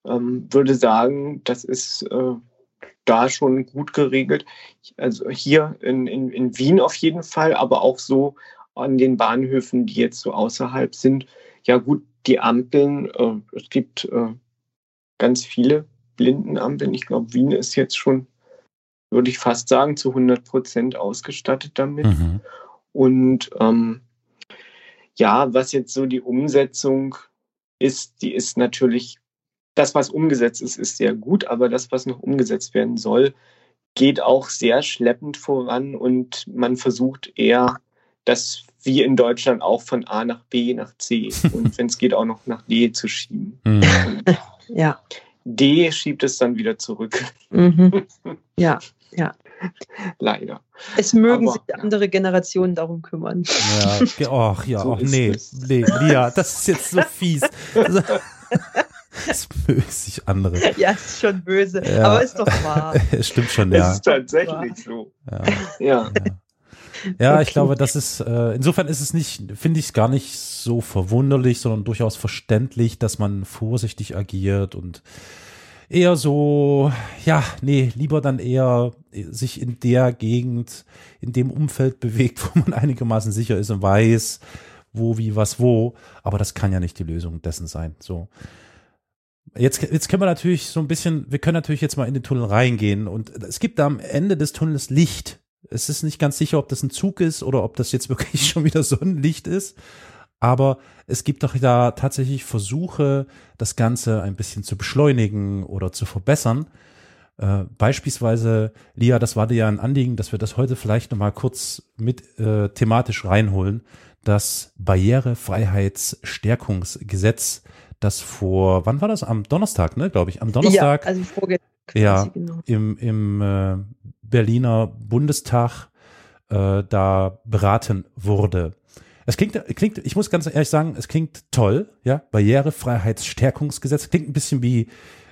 ähm, würde sagen, das ist äh, da schon gut geregelt. Also hier in, in, in Wien auf jeden Fall, aber auch so an den Bahnhöfen, die jetzt so außerhalb sind. Ja gut, die Ampeln, äh, es gibt äh, ganz viele Blindenampeln. Ich glaube, Wien ist jetzt schon, würde ich fast sagen, zu 100 Prozent ausgestattet damit. Mhm. Und ähm, ja, was jetzt so die Umsetzung ist, die ist natürlich das, was umgesetzt ist, ist sehr gut, aber das, was noch umgesetzt werden soll, geht auch sehr schleppend voran und man versucht eher, das wie in Deutschland auch von A nach B nach C und wenn es geht auch noch nach D zu schieben. Mhm. Ja. D schiebt es dann wieder zurück. Mhm. Ja, ja. Leider. Es mögen Aber, sich andere Generationen darum kümmern. Ja, ach ja, so ach, nee, nee, Lia, das ist jetzt so fies. Das sich andere. Ja, ist schon böse, ja. aber ist doch wahr. Stimmt schon, ja. Das ist tatsächlich so. Ja. ja. Ja, okay. ich glaube, das ist, äh, insofern ist es nicht, finde ich es gar nicht so verwunderlich, sondern durchaus verständlich, dass man vorsichtig agiert und eher so, ja, nee, lieber dann eher sich in der Gegend, in dem Umfeld bewegt, wo man einigermaßen sicher ist und weiß, wo, wie, was, wo. Aber das kann ja nicht die Lösung dessen sein. So. Jetzt, jetzt können wir natürlich so ein bisschen, wir können natürlich jetzt mal in den Tunnel reingehen und es gibt da am Ende des Tunnels Licht. Es ist nicht ganz sicher, ob das ein Zug ist oder ob das jetzt wirklich schon wieder Sonnenlicht ist. Aber es gibt doch da tatsächlich Versuche, das Ganze ein bisschen zu beschleunigen oder zu verbessern. Äh, beispielsweise, Lia, das war dir ja ein Anliegen, dass wir das heute vielleicht nochmal kurz mit äh, thematisch reinholen. Das Barrierefreiheitsstärkungsgesetz, das vor, wann war das? Am Donnerstag, ne, glaube ich. Am Donnerstag. Ja, also vorgestern. Ja, genau. im, im äh, Berliner Bundestag äh, da beraten wurde. Es klingt, klingt, ich muss ganz ehrlich sagen, es klingt toll, ja. Barrierefreiheitsstärkungsgesetz klingt ein bisschen wie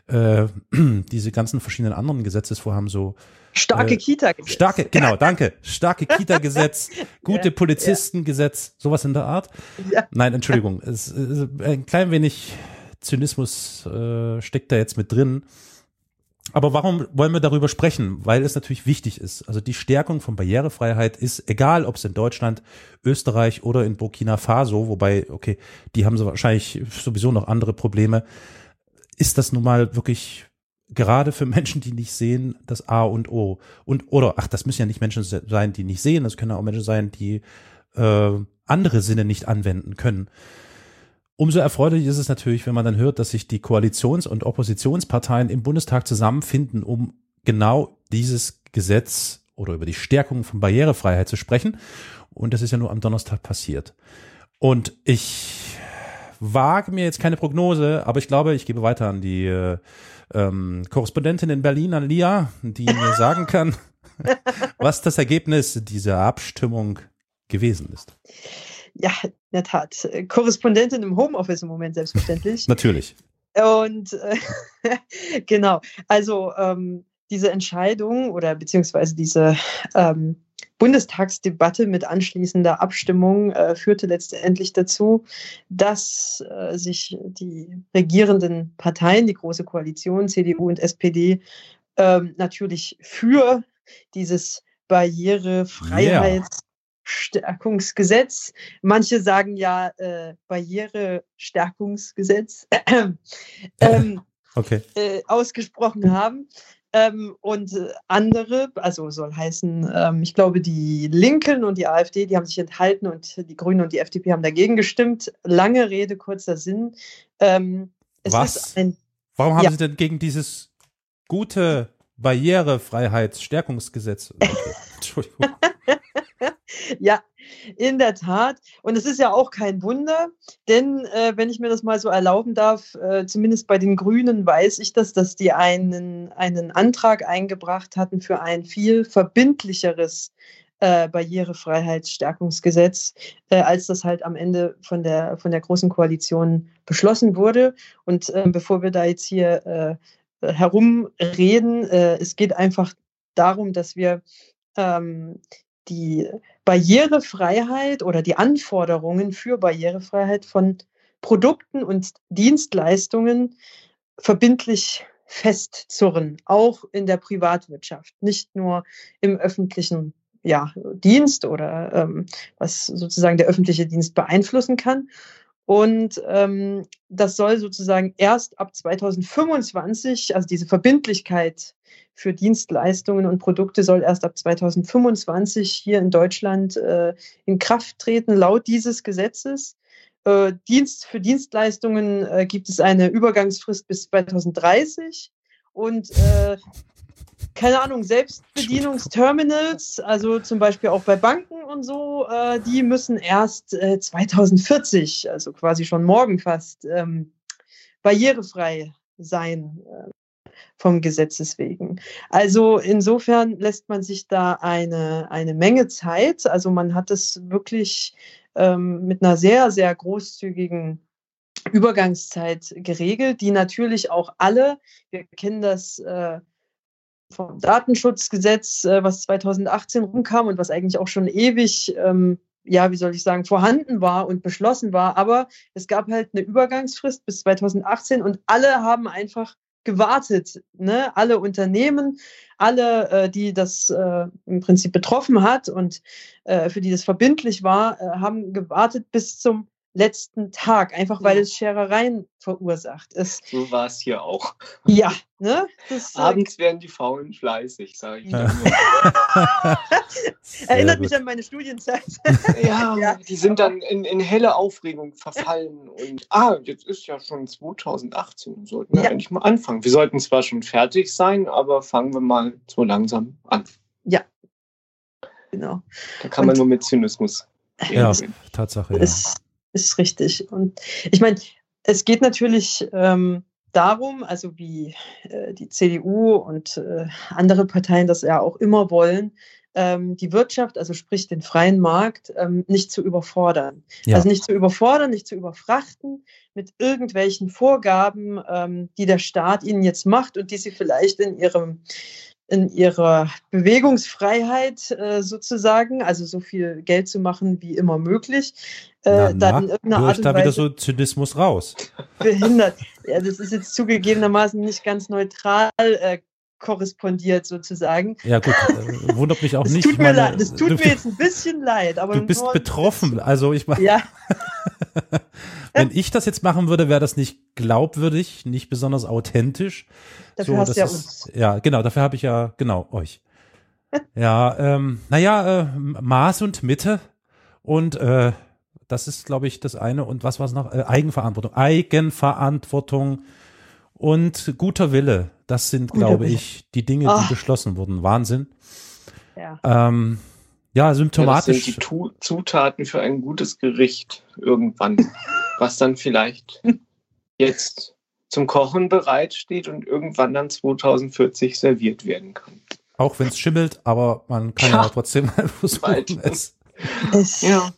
äh, diese ganzen verschiedenen anderen Gesetzesvorhaben so. Starke äh, Kita-Gesetz. Starke, genau, danke. Starke Kita-Gesetz, gute Polizistengesetz, sowas in der Art. Ja. Nein, Entschuldigung, es, es, ein klein wenig Zynismus äh, steckt da jetzt mit drin. Aber warum wollen wir darüber sprechen? Weil es natürlich wichtig ist. Also die Stärkung von Barrierefreiheit ist, egal ob es in Deutschland, Österreich oder in Burkina Faso, wobei, okay, die haben so wahrscheinlich sowieso noch andere Probleme, ist das nun mal wirklich gerade für Menschen, die nicht sehen, das A und O. Und, oder, ach, das müssen ja nicht Menschen sein, die nicht sehen, das können auch Menschen sein, die äh, andere Sinne nicht anwenden können. Umso erfreulich ist es natürlich, wenn man dann hört, dass sich die Koalitions- und Oppositionsparteien im Bundestag zusammenfinden, um genau dieses Gesetz oder über die Stärkung von Barrierefreiheit zu sprechen. Und das ist ja nur am Donnerstag passiert. Und ich wage mir jetzt keine Prognose, aber ich glaube, ich gebe weiter an die äh, ähm, Korrespondentin in Berlin, an Lia, die mir sagen kann, was das Ergebnis dieser Abstimmung gewesen ist. Ja, in der Tat. Korrespondentin im Homeoffice im Moment, selbstverständlich. Natürlich. Und äh, genau, also ähm, diese Entscheidung oder beziehungsweise diese ähm, Bundestagsdebatte mit anschließender Abstimmung äh, führte letztendlich dazu, dass äh, sich die regierenden Parteien, die Große Koalition, CDU und SPD, ähm, natürlich für dieses Barrierefreiheits- Stärkungsgesetz. Manche sagen ja äh, Barrierestärkungsgesetz ähm, okay. äh, ausgesprochen haben. Ähm, und äh, andere, also soll heißen, ähm, ich glaube, die Linken und die AfD, die haben sich enthalten und die Grünen und die FDP haben dagegen gestimmt. Lange Rede, kurzer Sinn. Ähm, Was? Ein, Warum haben ja. Sie denn gegen dieses gute Barrierefreiheitsstärkungsgesetz? Okay. Entschuldigung. ja, in der Tat. Und es ist ja auch kein Wunder, denn äh, wenn ich mir das mal so erlauben darf, äh, zumindest bei den Grünen weiß ich das, dass die einen, einen Antrag eingebracht hatten für ein viel verbindlicheres äh, Barrierefreiheitsstärkungsgesetz, äh, als das halt am Ende von der, von der Großen Koalition beschlossen wurde. Und äh, bevor wir da jetzt hier äh, herumreden, äh, es geht einfach darum, dass wir ähm, die Barrierefreiheit oder die Anforderungen für Barrierefreiheit von Produkten und Dienstleistungen verbindlich festzurren, auch in der Privatwirtschaft, nicht nur im öffentlichen ja, Dienst oder ähm, was sozusagen der öffentliche Dienst beeinflussen kann. Und ähm, das soll sozusagen erst ab 2025, also diese Verbindlichkeit für Dienstleistungen und Produkte soll erst ab 2025 hier in Deutschland äh, in Kraft treten, laut dieses Gesetzes. Äh, Dienst für Dienstleistungen äh, gibt es eine Übergangsfrist bis 2030 und äh, keine Ahnung, Selbstbedienungsterminals, also zum Beispiel auch bei Banken und so, äh, die müssen erst äh, 2040, also quasi schon morgen fast, ähm, barrierefrei sein. Äh, vom Gesetzes wegen. Also insofern lässt man sich da eine, eine Menge Zeit. Also man hat es wirklich ähm, mit einer sehr, sehr großzügigen Übergangszeit geregelt, die natürlich auch alle, wir kennen das äh, vom Datenschutzgesetz, äh, was 2018 rumkam und was eigentlich auch schon ewig ähm, ja, wie soll ich sagen, vorhanden war und beschlossen war. Aber es gab halt eine Übergangsfrist bis 2018 und alle haben einfach gewartet. Ne? Alle Unternehmen, alle, äh, die das äh, im Prinzip betroffen hat und äh, für die das verbindlich war, äh, haben gewartet bis zum letzten Tag, einfach weil es Scherereien verursacht. Es, so war es hier auch. Ja, ne? Das, Abends werden die Faulen fleißig, sage ich dann Erinnert mich an meine Studienzeit. ja, ja, die sind dann in, in, helle Aufregung verfallen und ah, jetzt ist ja schon 2018, sollten wir ja. eigentlich mal anfangen. Wir sollten zwar schon fertig sein, aber fangen wir mal so langsam an. Ja, genau. Da kann und, man nur mit Zynismus. Ja, Tatsache. Ja. Es, ist richtig. Und ich meine, es geht natürlich ähm, darum, also wie äh, die CDU und äh, andere Parteien das ja auch immer wollen, ähm, die Wirtschaft, also sprich den freien Markt, ähm, nicht zu überfordern. Ja. Also nicht zu überfordern, nicht zu überfrachten mit irgendwelchen Vorgaben, ähm, die der Staat ihnen jetzt macht und die sie vielleicht in ihrem in ihrer Bewegungsfreiheit äh, sozusagen, also so viel Geld zu machen wie immer möglich, äh, na, dann in irgendeiner Art und da Weise wieder so Zynismus raus. Behindert. Ja, das ist jetzt zugegebenermaßen nicht ganz neutral äh, korrespondiert sozusagen. Ja gut, äh, wundert mich auch das nicht. Tut mir meine, leid, das tut du, mir jetzt ein bisschen leid, aber du bist betroffen. Also ich meine, ja. wenn ich das jetzt machen würde, wäre das nicht glaubwürdig, nicht besonders authentisch. Dafür so, hast du ja uns. Ja, genau, dafür habe ich ja genau euch. ja, ähm, naja, äh, Maß und Mitte und äh, das ist, glaube ich, das eine. Und was war es noch? Äh, Eigenverantwortung. Eigenverantwortung und guter Wille. Das sind, glaube ich, die Dinge, die oh. beschlossen wurden. Wahnsinn. Ja. Ähm, ja, symptomatisch. Ja, das sind die Zutaten für ein gutes Gericht irgendwann, was dann vielleicht jetzt zum Kochen bereitsteht und irgendwann dann 2040 serviert werden kann. Auch wenn es schimmelt, aber man kann ja, ja trotzdem mal versuchen es. es. Ja.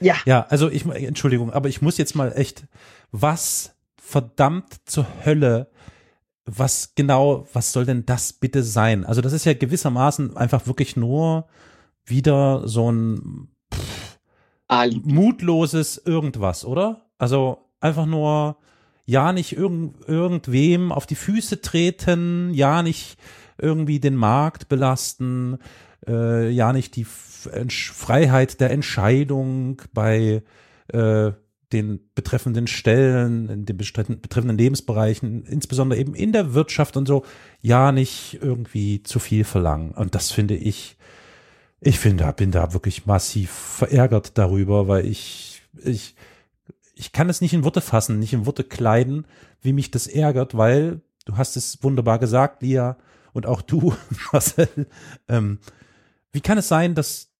Ja. Ja, also ich, Entschuldigung, aber ich muss jetzt mal echt, was verdammt zur Hölle, was genau, was soll denn das bitte sein? Also das ist ja gewissermaßen einfach wirklich nur wieder so ein pff, mutloses irgendwas, oder? Also einfach nur, ja, nicht irgend, irgendwem auf die Füße treten, ja, nicht irgendwie den Markt belasten, äh, ja, nicht die Freiheit der Entscheidung bei äh, den betreffenden Stellen, in den betreffenden Lebensbereichen, insbesondere eben in der Wirtschaft und so, ja nicht irgendwie zu viel verlangen. Und das finde ich, ich finde, bin da wirklich massiv verärgert darüber, weil ich, ich, ich kann es nicht in Worte fassen, nicht in Worte kleiden, wie mich das ärgert, weil du hast es wunderbar gesagt, Lia, und auch du, Marcel, ähm, wie kann es sein, dass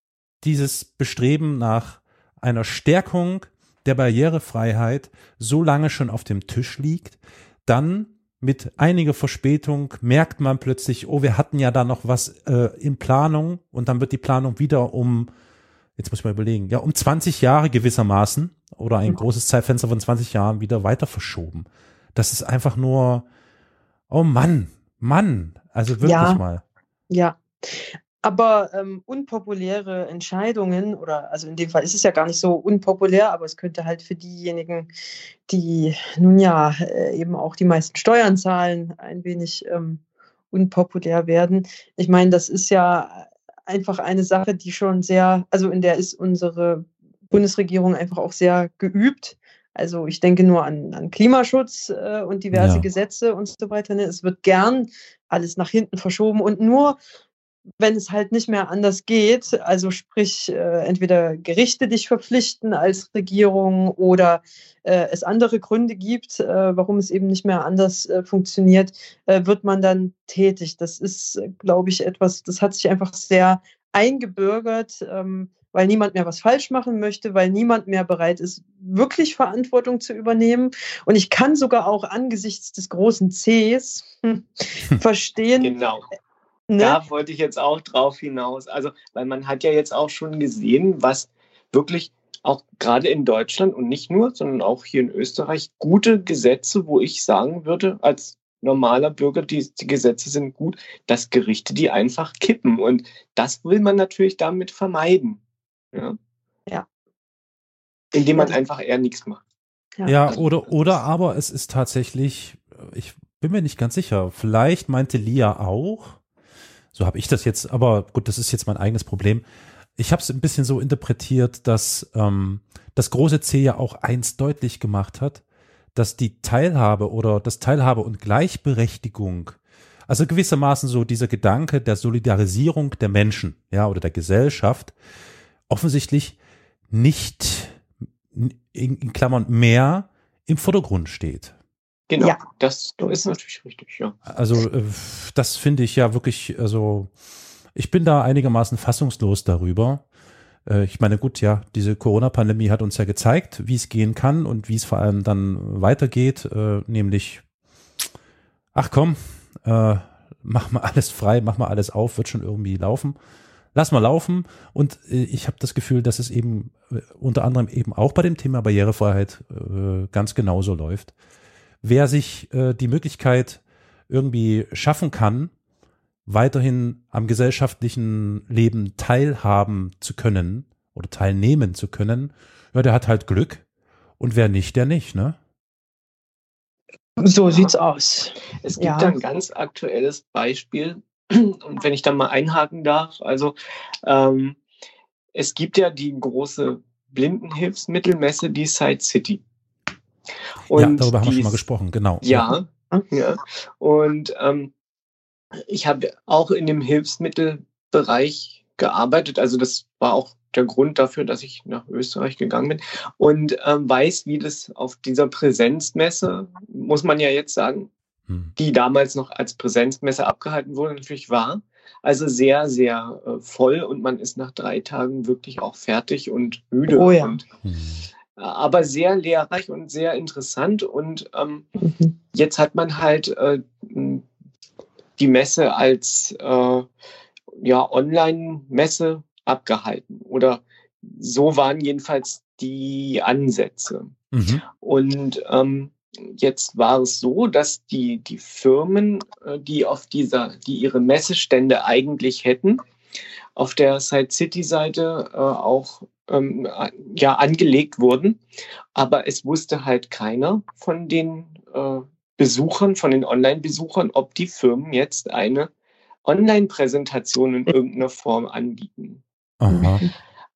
dieses Bestreben nach einer Stärkung der Barrierefreiheit so lange schon auf dem Tisch liegt, dann mit einiger Verspätung merkt man plötzlich, oh, wir hatten ja da noch was äh, in Planung und dann wird die Planung wieder um, jetzt muss ich mal überlegen, ja, um 20 Jahre gewissermaßen oder ein mhm. großes Zeitfenster von 20 Jahren wieder weiter verschoben. Das ist einfach nur, oh Mann, Mann, also wirklich ja, mal. Ja, aber ähm, unpopuläre Entscheidungen, oder also in dem Fall ist es ja gar nicht so unpopulär, aber es könnte halt für diejenigen, die nun ja äh, eben auch die meisten Steuern zahlen, ein wenig ähm, unpopulär werden. Ich meine, das ist ja einfach eine Sache, die schon sehr, also in der ist unsere Bundesregierung einfach auch sehr geübt. Also ich denke nur an, an Klimaschutz äh, und diverse ja. Gesetze und so weiter. Ne? Es wird gern alles nach hinten verschoben und nur wenn es halt nicht mehr anders geht, also sprich äh, entweder Gerichte dich verpflichten als Regierung oder äh, es andere Gründe gibt, äh, warum es eben nicht mehr anders äh, funktioniert, äh, wird man dann tätig. Das ist, glaube ich, etwas, das hat sich einfach sehr eingebürgert, ähm, weil niemand mehr was falsch machen möchte, weil niemand mehr bereit ist, wirklich Verantwortung zu übernehmen. Und ich kann sogar auch angesichts des großen Cs verstehen, genau. Ne? Da wollte ich jetzt auch drauf hinaus. Also, weil man hat ja jetzt auch schon gesehen, was wirklich auch gerade in Deutschland und nicht nur, sondern auch hier in Österreich gute Gesetze, wo ich sagen würde, als normaler Bürger, die, die Gesetze sind gut, dass Gerichte die einfach kippen. Und das will man natürlich damit vermeiden. Ja. ja. Indem man einfach eher nichts macht. Ja, ja oder, oder aber es ist tatsächlich, ich bin mir nicht ganz sicher. Vielleicht meinte Lia auch. So habe ich das jetzt, aber gut, das ist jetzt mein eigenes Problem. Ich habe es ein bisschen so interpretiert, dass ähm, das große C ja auch eins deutlich gemacht hat, dass die Teilhabe oder das Teilhabe und Gleichberechtigung, also gewissermaßen so dieser Gedanke der Solidarisierung der Menschen, ja, oder der Gesellschaft, offensichtlich nicht in, in Klammern mehr im Vordergrund steht. Genau, ja. das ist natürlich richtig, ja. Also äh, das finde ich ja wirklich, also ich bin da einigermaßen fassungslos darüber. Äh, ich meine, gut, ja, diese Corona-Pandemie hat uns ja gezeigt, wie es gehen kann und wie es vor allem dann weitergeht, äh, nämlich, ach komm, mach mal alles frei, mach mal alles auf, wird schon irgendwie laufen. Lass mal laufen. Und ich habe das Gefühl, dass es eben unter anderem eben auch bei dem Thema Barrierefreiheit ganz genauso läuft wer sich äh, die Möglichkeit irgendwie schaffen kann, weiterhin am gesellschaftlichen Leben teilhaben zu können oder teilnehmen zu können, ja, der hat halt Glück. Und wer nicht, der nicht, ne? So sieht's aus. Es gibt ja. ein ganz aktuelles Beispiel, und wenn ich da mal einhaken darf, also ähm, es gibt ja die große Blindenhilfsmittelmesse, die Side City. Und ja, darüber haben wir schon mal gesprochen, genau. Ja, ja. Und ähm, ich habe auch in dem Hilfsmittelbereich gearbeitet. Also das war auch der Grund dafür, dass ich nach Österreich gegangen bin und ähm, weiß, wie das auf dieser Präsenzmesse, muss man ja jetzt sagen, hm. die damals noch als Präsenzmesse abgehalten wurde, natürlich war. Also sehr, sehr äh, voll und man ist nach drei Tagen wirklich auch fertig und müde. Oh ja. Und, hm aber sehr lehrreich und sehr interessant. Und ähm, mhm. jetzt hat man halt äh, die Messe als äh, ja, Online-Messe abgehalten. Oder so waren jedenfalls die Ansätze. Mhm. Und ähm, jetzt war es so, dass die, die Firmen, äh, die auf dieser, die ihre Messestände eigentlich hätten, auf der Side City Seite äh, auch ähm, ja angelegt wurden. Aber es wusste halt keiner von den äh, Besuchern, von den Online-Besuchern, ob die Firmen jetzt eine Online-Präsentation in irgendeiner Form anbieten. Aha.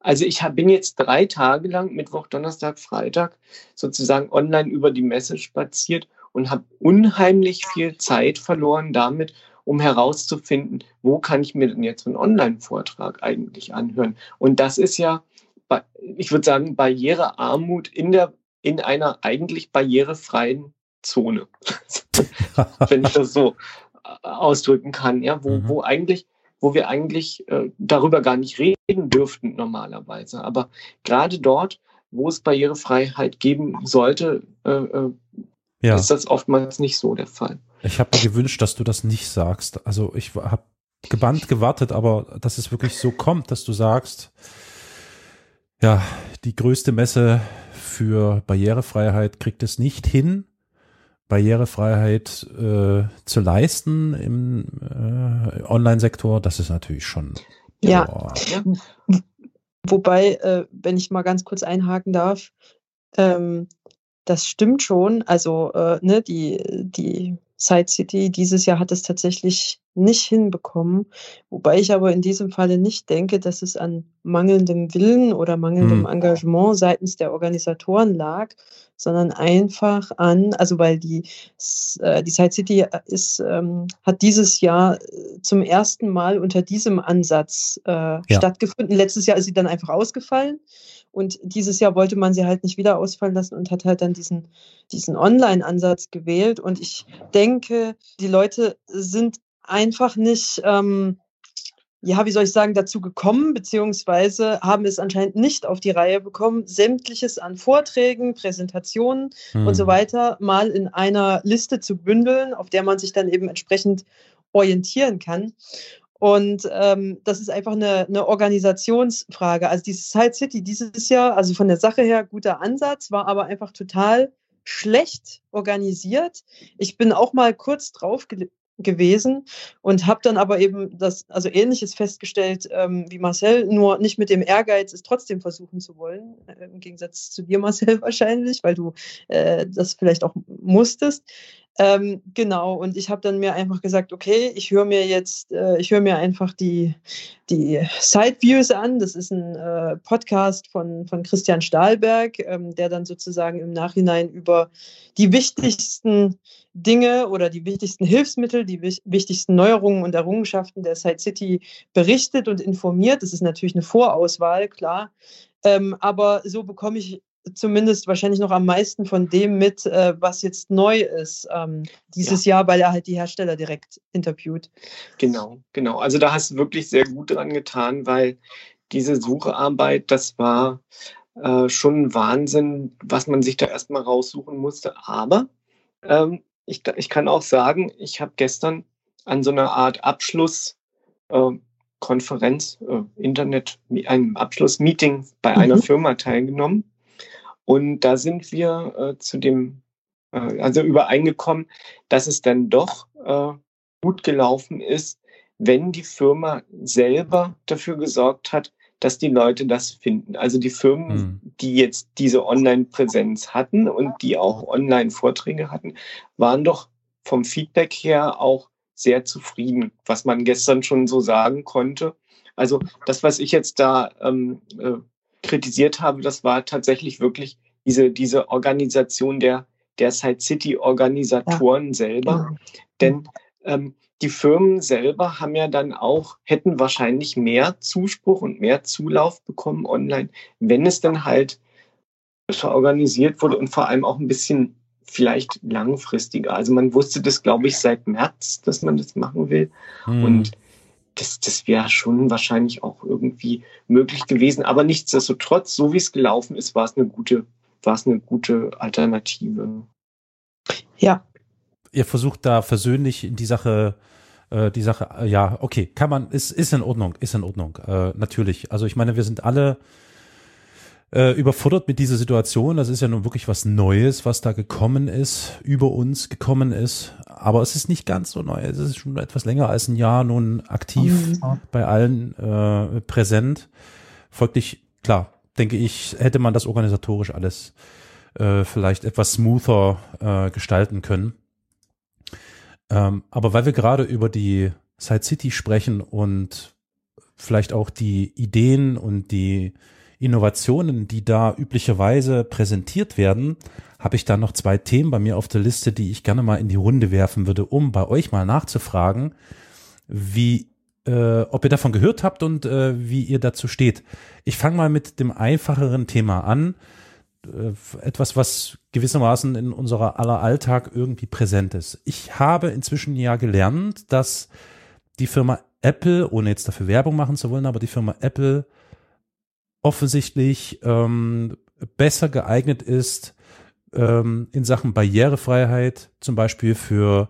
Also ich hab, bin jetzt drei Tage lang, Mittwoch, Donnerstag, Freitag, sozusagen online über die Messe spaziert und habe unheimlich viel Zeit verloren damit, um herauszufinden, wo kann ich mir denn jetzt einen Online-Vortrag eigentlich anhören. Und das ist ja ich würde sagen, Barrierearmut in der, in einer eigentlich barrierefreien Zone. Wenn ich das so äh, ausdrücken kann, ja, wo, mhm. wo eigentlich, wo wir eigentlich äh, darüber gar nicht reden dürften normalerweise. Aber gerade dort, wo es Barrierefreiheit geben sollte, äh, äh, ja. ist das oftmals nicht so der Fall. Ich habe mir gewünscht, dass du das nicht sagst. Also ich habe gebannt gewartet, aber dass es wirklich so kommt, dass du sagst, ja, die größte Messe für Barrierefreiheit kriegt es nicht hin, Barrierefreiheit äh, zu leisten im äh, Online-Sektor. Das ist natürlich schon. Ja. Boah. Wobei, äh, wenn ich mal ganz kurz einhaken darf, ähm, das stimmt schon. Also, äh, ne, die, die Side City dieses Jahr hat es tatsächlich nicht hinbekommen. Wobei ich aber in diesem Falle nicht denke, dass es an mangelndem Willen oder mangelndem hm. Engagement seitens der Organisatoren lag, sondern einfach an, also weil die, äh, die Side City ist, ähm, hat dieses Jahr äh, zum ersten Mal unter diesem Ansatz äh, ja. stattgefunden. Letztes Jahr ist sie dann einfach ausgefallen. Und dieses Jahr wollte man sie halt nicht wieder ausfallen lassen und hat halt dann diesen, diesen Online-Ansatz gewählt. Und ich denke, die Leute sind einfach nicht, ähm, ja, wie soll ich sagen, dazu gekommen, beziehungsweise haben es anscheinend nicht auf die Reihe bekommen, sämtliches an Vorträgen, Präsentationen hm. und so hm. weiter mal in einer Liste zu bündeln, auf der man sich dann eben entsprechend orientieren kann. Und ähm, das ist einfach eine, eine Organisationsfrage. Also dieses Side City dieses Jahr, also von der Sache her guter Ansatz, war aber einfach total schlecht organisiert. Ich bin auch mal kurz drauf gewesen und habe dann aber eben das, also ähnliches festgestellt ähm, wie Marcel, nur nicht mit dem Ehrgeiz, es trotzdem versuchen zu wollen, äh, im Gegensatz zu dir, Marcel, wahrscheinlich, weil du äh, das vielleicht auch musstest. Ähm, genau, und ich habe dann mir einfach gesagt, okay, ich höre mir jetzt, äh, ich höre mir einfach die, die Sideviews an. Das ist ein äh, Podcast von, von Christian Stahlberg, ähm, der dann sozusagen im Nachhinein über die wichtigsten Dinge oder die wichtigsten Hilfsmittel, die wichtigsten Neuerungen und Errungenschaften der Side City berichtet und informiert. Das ist natürlich eine Vorauswahl, klar. Ähm, aber so bekomme ich zumindest wahrscheinlich noch am meisten von dem mit, äh, was jetzt neu ist ähm, dieses ja. Jahr, weil er halt die Hersteller direkt interviewt. Genau, genau. Also da hast du wirklich sehr gut dran getan, weil diese Suchearbeit, das war äh, schon Wahnsinn, was man sich da erstmal raussuchen musste. Aber ähm, ich, ich kann auch sagen, ich habe gestern an so einer Art Abschlusskonferenz, äh, äh, Internet, einem Abschlussmeeting bei einer mhm. Firma teilgenommen. Und da sind wir äh, zu dem, äh, also übereingekommen, dass es dann doch äh, gut gelaufen ist, wenn die Firma selber dafür gesorgt hat, dass die Leute das finden. Also die Firmen, mhm. die jetzt diese Online-Präsenz hatten und die auch Online-Vorträge hatten, waren doch vom Feedback her auch sehr zufrieden, was man gestern schon so sagen konnte. Also das, was ich jetzt da ähm, äh, kritisiert habe, das war tatsächlich wirklich diese, diese Organisation der, der Side City Organisatoren ja. selber. Ja. Denn ähm, die Firmen selber haben ja dann auch, hätten wahrscheinlich mehr Zuspruch und mehr Zulauf bekommen online, wenn es dann halt organisiert wurde und vor allem auch ein bisschen vielleicht langfristiger. Also man wusste das, glaube ich, seit März, dass man das machen will. Hm. Und das, das wäre schon wahrscheinlich auch irgendwie möglich gewesen. Aber nichtsdestotrotz, so wie es gelaufen ist, war es eine gute, war es eine gute Alternative. Ja. Ihr versucht da versöhnlich in die Sache, äh, die Sache, äh, ja, okay, kann man, ist, ist in Ordnung, ist in Ordnung, äh, natürlich. Also ich meine, wir sind alle äh, überfordert mit dieser Situation. Das ist ja nun wirklich was Neues, was da gekommen ist, über uns gekommen ist. Aber es ist nicht ganz so neu. Es ist schon etwas länger als ein Jahr nun aktiv mhm. bei allen äh, präsent. Folglich, klar, denke ich, hätte man das organisatorisch alles äh, vielleicht etwas smoother äh, gestalten können. Ähm, aber weil wir gerade über die Side City sprechen und vielleicht auch die Ideen und die Innovationen, die da üblicherweise präsentiert werden, habe ich da noch zwei Themen bei mir auf der Liste, die ich gerne mal in die Runde werfen würde, um bei euch mal nachzufragen, wie äh, ob ihr davon gehört habt und äh, wie ihr dazu steht. Ich fange mal mit dem einfacheren Thema an. Äh, etwas, was gewissermaßen in unserer aller Alltag irgendwie präsent ist. Ich habe inzwischen ja gelernt, dass die Firma Apple, ohne jetzt dafür Werbung machen zu wollen, aber die Firma Apple offensichtlich ähm, besser geeignet ist ähm, in Sachen Barrierefreiheit, zum Beispiel für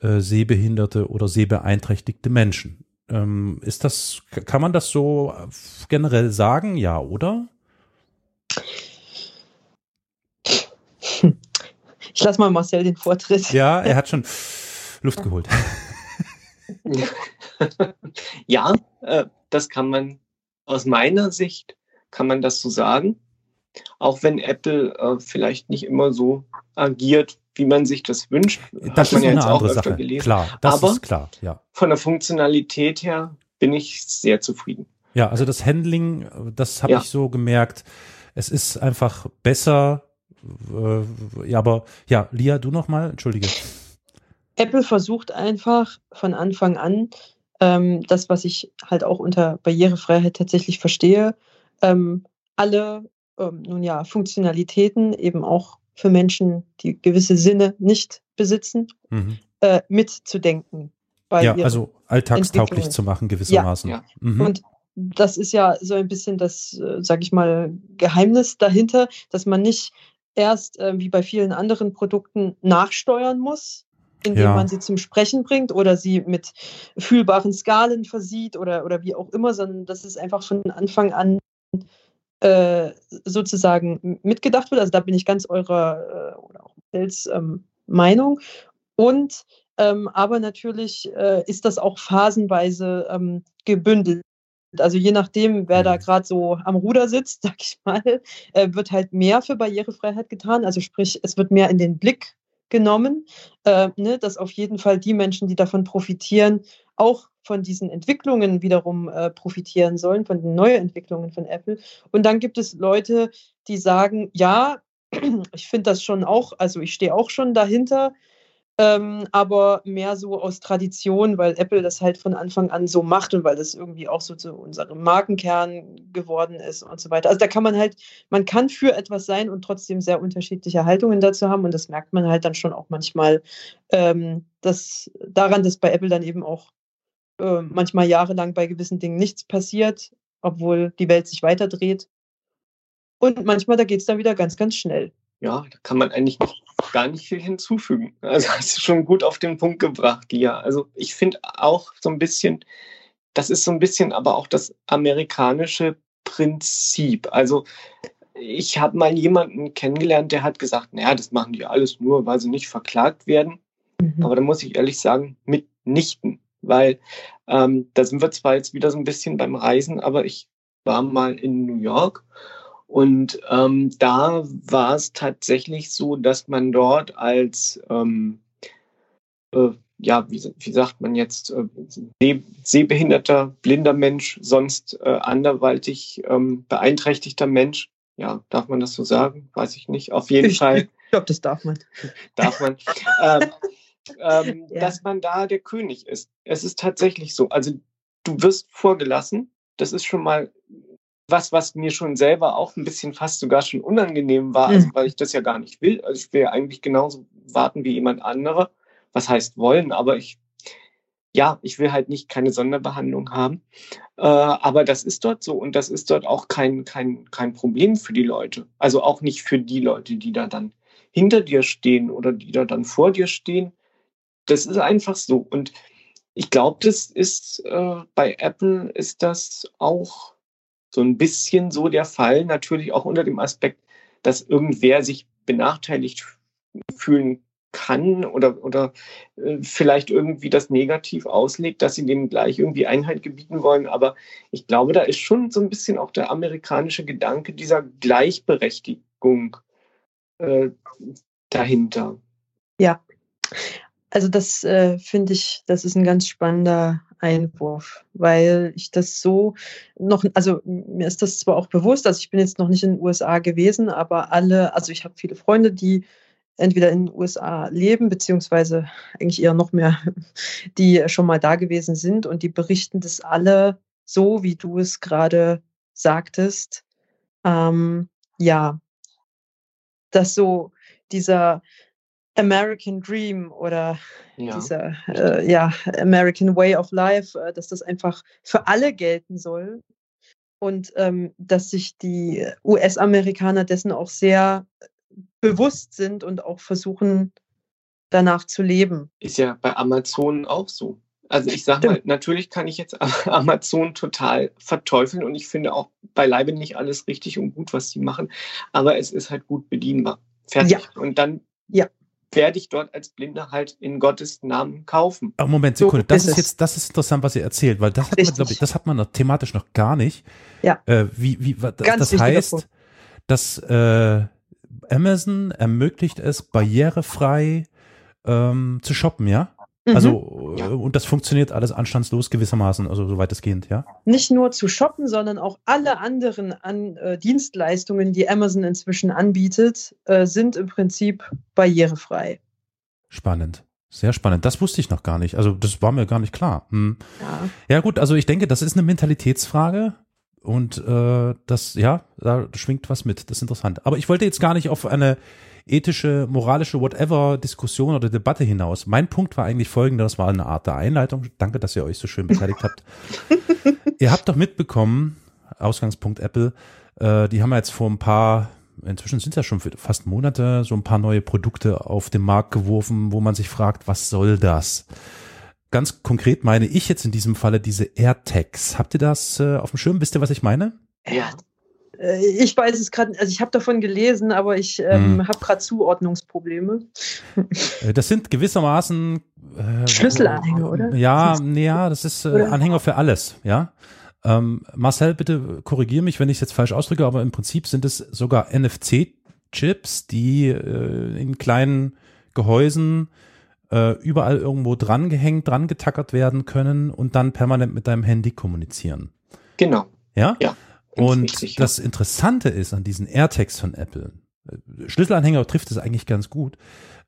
äh, sehbehinderte oder sehbeeinträchtigte Menschen. Ähm, ist das, kann man das so generell sagen, ja, oder? Ich lasse mal Marcel den Vortritt. Ja, er hat schon Luft geholt. ja, äh, das kann man aus meiner Sicht kann man das so sagen. Auch wenn Apple äh, vielleicht nicht immer so agiert, wie man sich das wünscht. Das ist ja eine andere Sache. Gelesen. Klar, das Aber ist klar, ja. Von der Funktionalität her bin ich sehr zufrieden. Ja, also das Handling, das habe ja. ich so gemerkt. Es ist einfach besser. Äh, ja, aber ja, Lia, du noch mal, entschuldige. Apple versucht einfach von Anfang an ähm, das, was ich halt auch unter Barrierefreiheit tatsächlich verstehe, ähm, alle ähm, nun ja, Funktionalitäten eben auch für Menschen, die gewisse Sinne nicht besitzen, mhm. äh, mitzudenken. ja, also alltagstauglich zu machen gewissermaßen. Ja, ja. Mhm. Und das ist ja so ein bisschen das, äh, sage ich mal, Geheimnis dahinter, dass man nicht erst äh, wie bei vielen anderen Produkten nachsteuern muss, indem ja. man sie zum Sprechen bringt oder sie mit fühlbaren Skalen versieht oder, oder wie auch immer, sondern dass es einfach von Anfang an äh, sozusagen mitgedacht wird. Also da bin ich ganz eurer äh, oder auch Marcells ähm, Meinung. Und ähm, aber natürlich äh, ist das auch phasenweise ähm, gebündelt. Also je nachdem, wer da mhm. gerade so am Ruder sitzt, sag ich mal, äh, wird halt mehr für Barrierefreiheit getan. Also sprich, es wird mehr in den Blick genommen, äh, ne, dass auf jeden Fall die Menschen, die davon profitieren, auch von diesen Entwicklungen wiederum äh, profitieren sollen, von den Neuentwicklungen von Apple. Und dann gibt es Leute, die sagen, ja, ich finde das schon auch, also ich stehe auch schon dahinter, ähm, aber mehr so aus Tradition, weil Apple das halt von Anfang an so macht und weil das irgendwie auch so zu unserem Markenkern geworden ist und so weiter. Also da kann man halt, man kann für etwas sein und trotzdem sehr unterschiedliche Haltungen dazu haben und das merkt man halt dann schon auch manchmal ähm, dass, daran, dass bei Apple dann eben auch äh, manchmal jahrelang bei gewissen Dingen nichts passiert, obwohl die Welt sich weiterdreht. Und manchmal, da geht es dann wieder ganz, ganz schnell ja, da kann man eigentlich nicht, gar nicht viel hinzufügen. Also hast du schon gut auf den Punkt gebracht, Lia. Also ich finde auch so ein bisschen, das ist so ein bisschen aber auch das amerikanische Prinzip. Also ich habe mal jemanden kennengelernt, der hat gesagt, naja, das machen die alles nur, weil sie nicht verklagt werden. Mhm. Aber da muss ich ehrlich sagen, mitnichten. Weil ähm, da sind wir zwar jetzt wieder so ein bisschen beim Reisen, aber ich war mal in New York und ähm, da war es tatsächlich so, dass man dort als, ähm, äh, ja, wie, wie, sagt man jetzt, äh, seh, sehbehinderter, blinder Mensch, sonst äh, anderweitig ähm, beeinträchtigter Mensch, ja, darf man das so sagen? Weiß ich nicht. Auf jeden ich, Fall. Ich glaube, das darf man. Darf man. ähm, ähm, ja. Dass man da der König ist. Es ist tatsächlich so. Also du wirst vorgelassen. Das ist schon mal was, was mir schon selber auch ein bisschen fast sogar schon unangenehm war, also, weil ich das ja gar nicht will. Also ich will ja eigentlich genauso warten wie jemand anderer. Was heißt wollen, aber ich, ja, ich will halt nicht keine Sonderbehandlung haben. Äh, aber das ist dort so und das ist dort auch kein, kein, kein Problem für die Leute. Also auch nicht für die Leute, die da dann hinter dir stehen oder die da dann vor dir stehen. Das ist einfach so. Und ich glaube, das ist äh, bei Apple ist das auch so ein bisschen so der Fall, natürlich auch unter dem Aspekt, dass irgendwer sich benachteiligt fühlen kann oder, oder äh, vielleicht irgendwie das negativ auslegt, dass sie dem gleich irgendwie Einheit gebieten wollen. Aber ich glaube, da ist schon so ein bisschen auch der amerikanische Gedanke dieser Gleichberechtigung äh, dahinter. Ja, also das äh, finde ich, das ist ein ganz spannender Einwurf, weil ich das so noch, also mir ist das zwar auch bewusst, also ich bin jetzt noch nicht in den USA gewesen, aber alle, also ich habe viele Freunde, die entweder in den USA leben, beziehungsweise eigentlich eher noch mehr, die schon mal da gewesen sind und die berichten das alle so, wie du es gerade sagtest. Ähm, ja, dass so dieser American Dream oder ja. dieser äh, ja, American Way of Life, äh, dass das einfach für alle gelten soll und ähm, dass sich die US-Amerikaner dessen auch sehr bewusst sind und auch versuchen, danach zu leben. Ist ja bei Amazon auch so. Also ich sage mal, natürlich kann ich jetzt Amazon total verteufeln und ich finde auch beileibe nicht alles richtig und gut, was sie machen, aber es ist halt gut bedienbar. Fertig. Ja. Und dann ja werde ich dort als Blinder halt in Gottes Namen kaufen. Aber Moment, Sekunde, so das ist, ist jetzt, das ist interessant, was ihr erzählt, weil das hat man, glaube ich, das hat man noch thematisch noch gar nicht. Ja. Äh, wie, wie, das, das heißt, Punkt. dass äh, Amazon ermöglicht es, barrierefrei ähm, zu shoppen, ja? Mhm. Also, ja. Äh, und das funktioniert alles anstandslos gewissermaßen, also soweit es geht, ja? Nicht nur zu shoppen, sondern auch alle anderen an, äh, Dienstleistungen, die Amazon inzwischen anbietet, äh, sind im Prinzip barrierefrei. Spannend. Sehr spannend. Das wusste ich noch gar nicht. Also, das war mir gar nicht klar. Hm. Ja. ja, gut, also ich denke, das ist eine Mentalitätsfrage. Und äh, das, ja, da schwingt was mit. Das ist interessant. Aber ich wollte jetzt gar nicht auf eine ethische, moralische, whatever Diskussion oder Debatte hinaus. Mein Punkt war eigentlich folgender, das war eine Art der Einleitung. Danke, dass ihr euch so schön beteiligt habt. ihr habt doch mitbekommen, Ausgangspunkt Apple, äh, die haben ja jetzt vor ein paar, inzwischen sind es ja schon fast Monate, so ein paar neue Produkte auf den Markt geworfen, wo man sich fragt, was soll das? Ganz konkret meine ich jetzt in diesem Falle diese AirTags. Habt ihr das äh, auf dem Schirm? Wisst ihr, was ich meine? Ja, ich weiß es gerade, also ich habe davon gelesen, aber ich ähm, hm. habe gerade Zuordnungsprobleme. Äh, das sind gewissermaßen äh, Schlüsselanhänger, oder? Ja, nee, ja, das ist äh, Anhänger für alles, ja. Ähm, Marcel, bitte korrigiere mich, wenn ich es jetzt falsch ausdrücke, aber im Prinzip sind es sogar NFC-Chips, die äh, in kleinen Gehäusen äh, überall irgendwo dran gehängt, dran getackert werden können und dann permanent mit deinem Handy kommunizieren. Genau. Ja? Ja. Und richtig, das Interessante ist an diesen AirTags von Apple, äh, Schlüsselanhänger trifft es eigentlich ganz gut,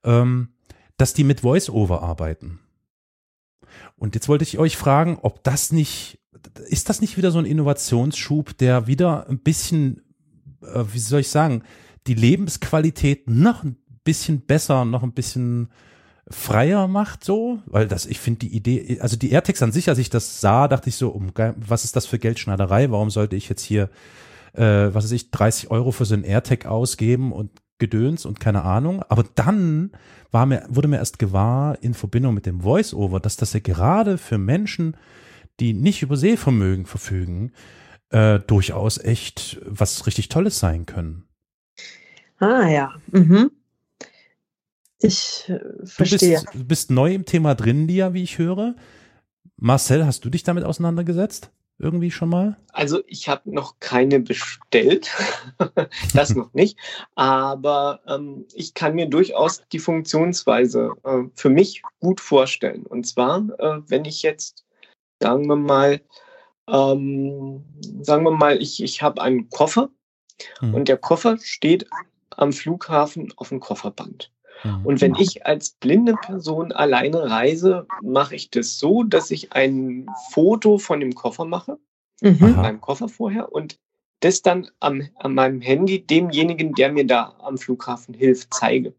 ähm, dass die mit VoiceOver arbeiten. Und jetzt wollte ich euch fragen, ob das nicht, ist das nicht wieder so ein Innovationsschub, der wieder ein bisschen, äh, wie soll ich sagen, die Lebensqualität noch ein bisschen besser, noch ein bisschen freier macht so, weil das, ich finde die Idee, also die AirTags an sich, als ich das sah, dachte ich so, um, was ist das für Geldschneiderei? Warum sollte ich jetzt hier, äh, was weiß ich, 30 Euro für so ein AirTag ausgeben und Gedöns und keine Ahnung. Aber dann war mir, wurde mir erst gewahr in Verbindung mit dem Voice-Over, dass das ja gerade für Menschen, die nicht über Sehvermögen verfügen, äh, durchaus echt was richtig Tolles sein können. Ah ja. Mhm. Ich äh, verstehe. Du bist, du bist neu im Thema drin, Lia, wie ich höre. Marcel, hast du dich damit auseinandergesetzt? Irgendwie schon mal? Also ich habe noch keine bestellt, das noch nicht, aber ähm, ich kann mir durchaus die Funktionsweise äh, für mich gut vorstellen. Und zwar, äh, wenn ich jetzt, sagen wir mal, ähm, sagen wir mal, ich, ich habe einen Koffer hm. und der Koffer steht am Flughafen auf dem Kofferband. Mhm. Und wenn ich als blinde Person alleine reise, mache ich das so, dass ich ein Foto von dem Koffer mache, mhm. meinem Koffer vorher, und das dann am, an meinem Handy demjenigen, der mir da am Flughafen hilft, zeige.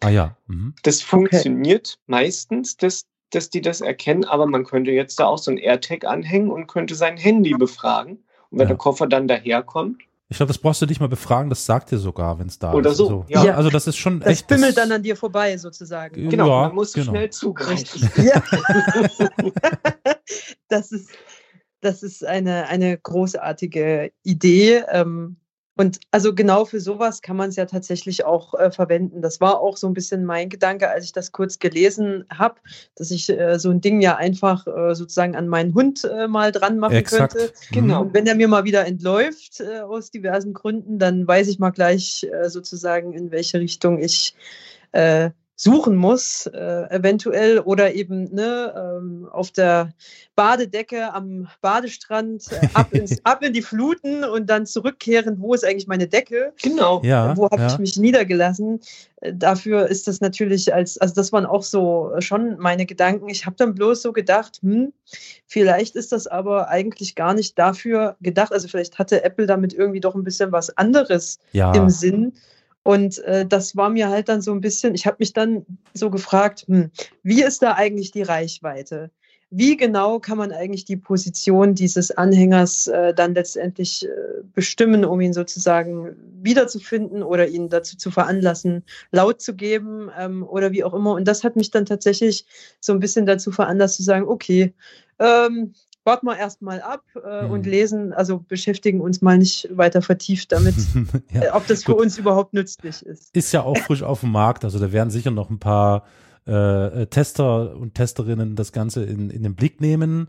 Ah ja. Mhm. Das funktioniert okay. meistens, dass, dass die das erkennen, aber man könnte jetzt da auch so ein AirTag anhängen und könnte sein Handy befragen. Und wenn ja. der Koffer dann daherkommt, ich glaube, das brauchst du nicht mal befragen, das sagt dir sogar, wenn es da Oder ist. so. Also, ja. ja. also das ist schon das echt. Das bimmelt dann an dir vorbei, sozusagen. Genau, ja, man muss genau. schnell zugreifen. Ja. das ist, das ist eine, eine großartige Idee. Ähm, und also genau für sowas kann man es ja tatsächlich auch äh, verwenden. Das war auch so ein bisschen mein Gedanke, als ich das kurz gelesen habe, dass ich äh, so ein Ding ja einfach äh, sozusagen an meinen Hund äh, mal dran machen Exakt. könnte. Mhm. Genau. Und wenn er mir mal wieder entläuft äh, aus diversen Gründen, dann weiß ich mal gleich äh, sozusagen, in welche Richtung ich suchen muss, äh, eventuell, oder eben ne, ähm, auf der Badedecke am Badestrand äh, ab, ins, ab in die Fluten und dann zurückkehren, wo ist eigentlich meine Decke? Genau. Ja, wo habe ja. ich mich niedergelassen? Äh, dafür ist das natürlich als, also das waren auch so schon meine Gedanken. Ich habe dann bloß so gedacht, hm, vielleicht ist das aber eigentlich gar nicht dafür gedacht. Also vielleicht hatte Apple damit irgendwie doch ein bisschen was anderes ja. im Sinn und äh, das war mir halt dann so ein bisschen, ich habe mich dann so gefragt, hm, wie ist da eigentlich die Reichweite? Wie genau kann man eigentlich die Position dieses Anhängers äh, dann letztendlich äh, bestimmen, um ihn sozusagen wiederzufinden oder ihn dazu zu veranlassen, laut zu geben ähm, oder wie auch immer. Und das hat mich dann tatsächlich so ein bisschen dazu veranlasst zu sagen, okay, ähm, warten wir erstmal ab äh, mhm. und lesen, also beschäftigen uns mal nicht weiter vertieft damit, ja, äh, ob das für uns überhaupt nützlich ist. Ist ja auch frisch auf dem Markt, also da werden sicher noch ein paar äh Tester und Testerinnen das Ganze in, in den Blick nehmen.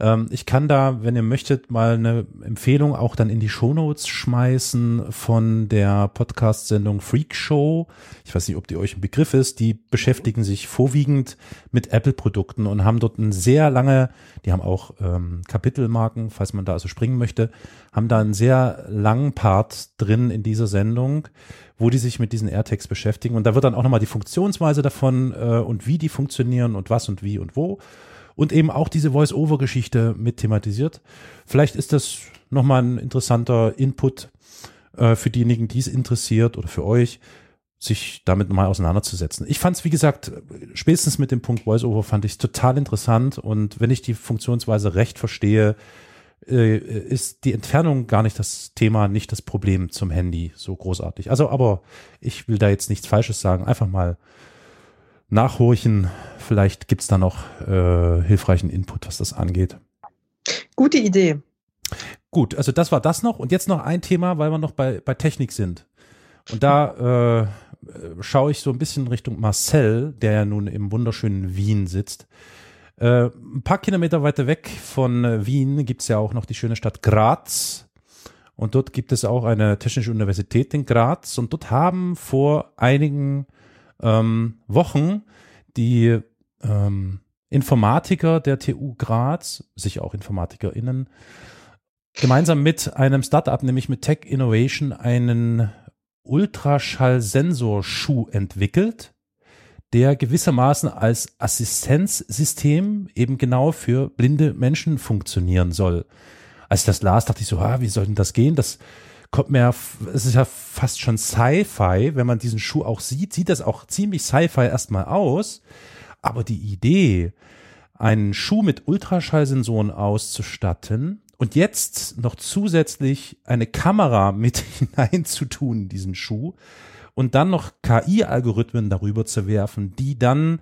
Ähm, ich kann da, wenn ihr möchtet, mal eine Empfehlung auch dann in die Shownotes schmeißen von der Podcast-Sendung Freak Show. Ich weiß nicht, ob die euch ein Begriff ist. Die beschäftigen sich vorwiegend mit Apple-Produkten und haben dort ein sehr lange, die haben auch ähm, Kapitelmarken, falls man da also springen möchte, haben da einen sehr langen Part drin in dieser Sendung, wo die sich mit diesen AirTags beschäftigen. Und da wird dann auch nochmal die Funktionsweise davon äh, und wie die funktionieren und was und wie und wo und eben auch diese Voice-Over-Geschichte mit thematisiert. Vielleicht ist das nochmal ein interessanter Input äh, für diejenigen, die es interessiert oder für euch, sich damit mal auseinanderzusetzen. Ich fand es, wie gesagt, spätestens mit dem Punkt Voice-Over fand ich es total interessant und wenn ich die Funktionsweise recht verstehe, äh, ist die Entfernung gar nicht das Thema, nicht das Problem zum Handy so großartig. Also, aber ich will da jetzt nichts Falsches sagen. Einfach mal nachhorchen. Vielleicht gibt's da noch äh, hilfreichen Input, was das angeht. Gute Idee. Gut, also das war das noch. Und jetzt noch ein Thema, weil wir noch bei, bei Technik sind. Und da äh, schaue ich so ein bisschen Richtung Marcel, der ja nun im wunderschönen Wien sitzt. Äh, ein paar Kilometer weiter weg von äh, Wien gibt's ja auch noch die schöne Stadt Graz. Und dort gibt es auch eine technische Universität in Graz. Und dort haben vor einigen ähm, Wochen die ähm, Informatiker der TU Graz, sicher auch InformatikerInnen, gemeinsam mit einem Startup, nämlich mit Tech Innovation, einen Ultraschallsensorschuh entwickelt, der gewissermaßen als Assistenzsystem eben genau für blinde Menschen funktionieren soll. Als ich das las, dachte ich so, ah, wie soll denn das gehen? Das kommt mir, es ist ja fast schon Sci-Fi, wenn man diesen Schuh auch sieht, sieht das auch ziemlich Sci-Fi erstmal aus. Aber die Idee, einen Schuh mit Ultraschallsensoren auszustatten und jetzt noch zusätzlich eine Kamera mit hineinzutun in diesen Schuh und dann noch KI-Algorithmen darüber zu werfen, die dann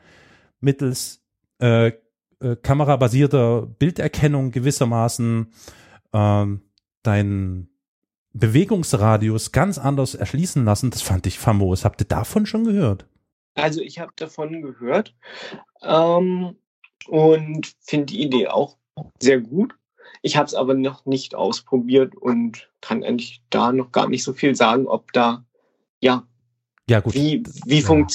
mittels äh, äh, kamerabasierter Bilderkennung gewissermaßen ähm, deinen Bewegungsradius ganz anders erschließen lassen, das fand ich famos. Habt ihr davon schon gehört? Also ich habe davon gehört ähm, und finde die Idee auch sehr gut. Ich habe es aber noch nicht ausprobiert und kann eigentlich da noch gar nicht so viel sagen, ob da ja ja, gut. Wie, wie, ja.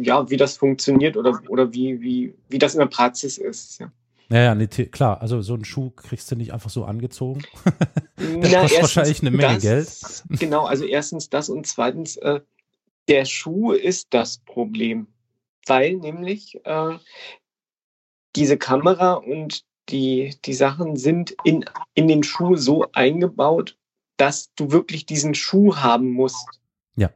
ja, wie das funktioniert oder, oder wie, wie, wie das in der Praxis ist. Ja. Ja, ja, nee, klar. Also so einen Schuh kriegst du nicht einfach so angezogen. das Na, kostet wahrscheinlich eine Menge das, Geld. Genau, also erstens das und zweitens, äh, der Schuh ist das Problem. Weil nämlich äh, diese Kamera und die, die Sachen sind in, in den Schuh so eingebaut, dass du wirklich diesen Schuh haben musst. Ja.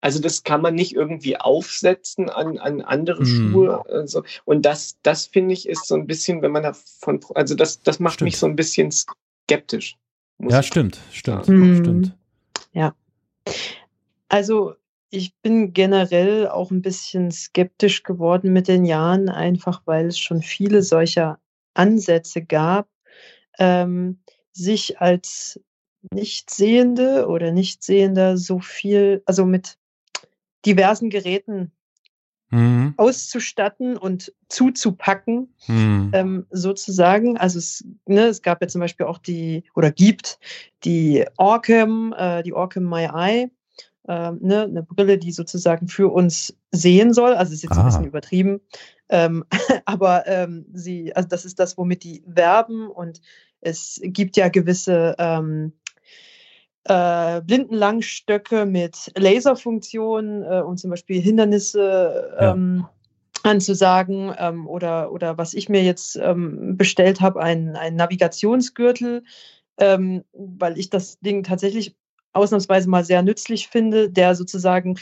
Also das kann man nicht irgendwie aufsetzen an, an andere mm. Schuhe. Also, und das, das finde ich ist so ein bisschen, wenn man davon, also das, das macht stimmt. mich so ein bisschen skeptisch. Ja, stimmt, stimmt, mm. stimmt. Ja. Also ich bin generell auch ein bisschen skeptisch geworden mit den Jahren, einfach weil es schon viele solcher Ansätze gab, ähm, sich als Nichtsehende oder Nichtsehender so viel, also mit diversen Geräten mhm. auszustatten und zuzupacken, mhm. ähm, sozusagen. Also es, ne, es gab ja zum Beispiel auch die, oder gibt die Orcam, äh, die Orcam My Eye, äh, ne, eine Brille, die sozusagen für uns sehen soll. Also es ist jetzt ah. ein bisschen übertrieben. Ähm, aber ähm, sie, also das ist das, womit die werben und es gibt ja gewisse ähm, äh, Blindenlangstöcke mit Laserfunktion äh, und zum Beispiel Hindernisse ähm, ja. anzusagen ähm, oder, oder was ich mir jetzt ähm, bestellt habe, ein, ein Navigationsgürtel, ähm, weil ich das Ding tatsächlich ausnahmsweise mal sehr nützlich finde, der sozusagen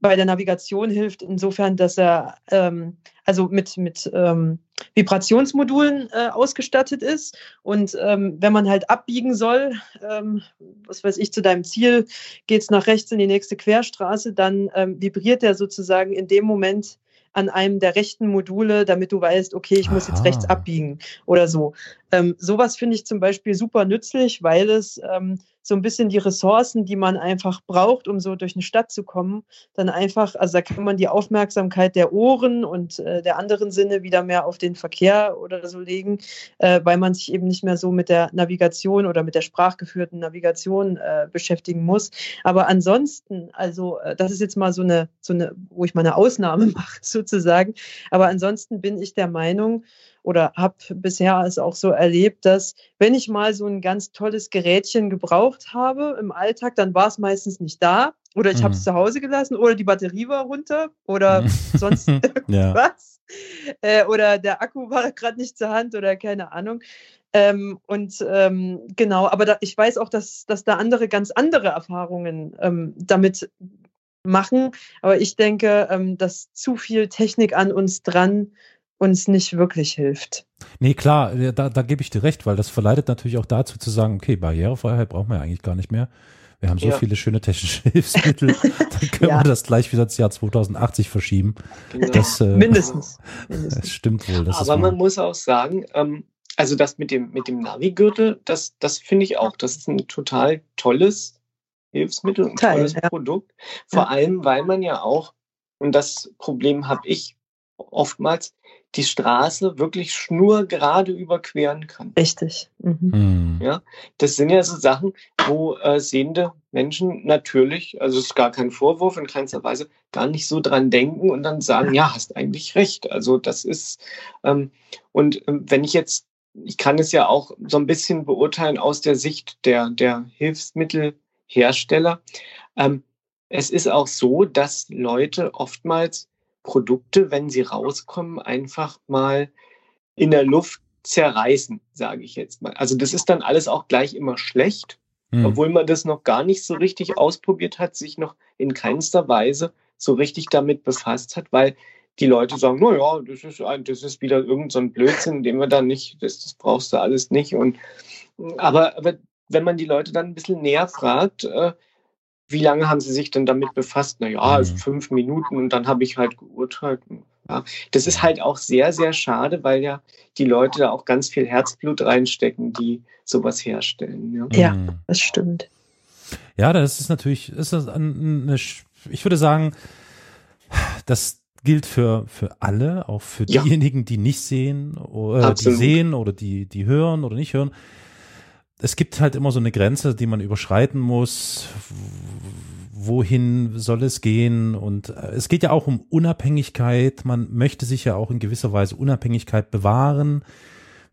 bei der Navigation hilft, insofern, dass er ähm, also mit, mit ähm, Vibrationsmodulen äh, ausgestattet ist. Und ähm, wenn man halt abbiegen soll, ähm, was weiß ich, zu deinem Ziel, geht es nach rechts in die nächste Querstraße, dann ähm, vibriert er sozusagen in dem Moment an einem der rechten Module, damit du weißt, okay, ich muss Aha. jetzt rechts abbiegen oder so. Ähm, sowas finde ich zum Beispiel super nützlich, weil es ähm, so ein bisschen die Ressourcen, die man einfach braucht, um so durch eine Stadt zu kommen, dann einfach, also da kann man die Aufmerksamkeit der Ohren und äh, der anderen Sinne wieder mehr auf den Verkehr oder so legen, äh, weil man sich eben nicht mehr so mit der Navigation oder mit der sprachgeführten Navigation äh, beschäftigen muss. Aber ansonsten, also äh, das ist jetzt mal so eine, so eine, wo ich mal eine Ausnahme mache sozusagen. Aber ansonsten bin ich der Meinung, oder habe bisher es auch so erlebt, dass wenn ich mal so ein ganz tolles Gerätchen gebraucht habe im Alltag, dann war es meistens nicht da oder ich mhm. habe es zu Hause gelassen oder die Batterie war runter oder mhm. sonst irgendwas. Äh, oder der Akku war gerade nicht zur Hand oder keine Ahnung. Ähm, und ähm, genau, aber da, ich weiß auch, dass, dass da andere ganz andere Erfahrungen ähm, damit machen. Aber ich denke, ähm, dass zu viel Technik an uns dran uns nicht wirklich hilft. Nee, klar, da, da gebe ich dir recht, weil das verleitet natürlich auch dazu zu sagen, okay, Barrierefreiheit brauchen wir ja eigentlich gar nicht mehr. Wir haben so ja. viele schöne technische Hilfsmittel, dann können ja. wir das gleich wieder ins Jahr 2080 verschieben. Genau. Das, äh, Mindestens. Das stimmt wohl. Das Aber man muss auch sagen, ähm, also das mit dem, mit dem Navi-Gürtel, das, das finde ich auch, das ist ein total tolles Hilfsmittel, ein Teil, tolles ja. Produkt. Vor allem, weil man ja auch, und das Problem habe ich oftmals die Straße wirklich schnurgerade überqueren kann. Richtig. Mhm. Hm. Ja, das sind ja so Sachen, wo äh, sehende Menschen natürlich, also es ist gar kein Vorwurf in keinster Weise, gar nicht so dran denken und dann sagen, ja, hast eigentlich recht. Also das ist, ähm, und ähm, wenn ich jetzt, ich kann es ja auch so ein bisschen beurteilen aus der Sicht der, der Hilfsmittelhersteller. Ähm, es ist auch so, dass Leute oftmals Produkte, wenn sie rauskommen, einfach mal in der Luft zerreißen, sage ich jetzt mal. Also das ist dann alles auch gleich immer schlecht, Hm. obwohl man das noch gar nicht so richtig ausprobiert hat, sich noch in keinster Weise so richtig damit befasst hat, weil die Leute sagen, na ja, das ist ein, das ist wieder irgendein so ein Blödsinn, den wir dann nicht, das, das brauchst du alles nicht. Und aber, aber wenn man die Leute dann ein bisschen näher fragt, äh, wie lange haben sie sich denn damit befasst? Na ja, also Mhm. fünf Minuten und dann habe ich halt geurteilt. Ja, das ist halt auch sehr, sehr schade, weil ja die Leute da auch ganz viel Herzblut reinstecken, die sowas herstellen. Ja. Ja. Hm. Das stimmt. Ja, das ist natürlich, ist eine, ich würde sagen, das gilt für, für alle, auch für Ja. diejenigen, die nicht sehen, oder die Absolut. sehen oder die, die hören oder nicht hören. Es gibt halt immer so eine Grenze, die man überschreiten muss. Wohin soll es gehen? Und äh, es geht ja auch um Unabhängigkeit. Man möchte sich ja auch in gewisser Weise Unabhängigkeit bewahren.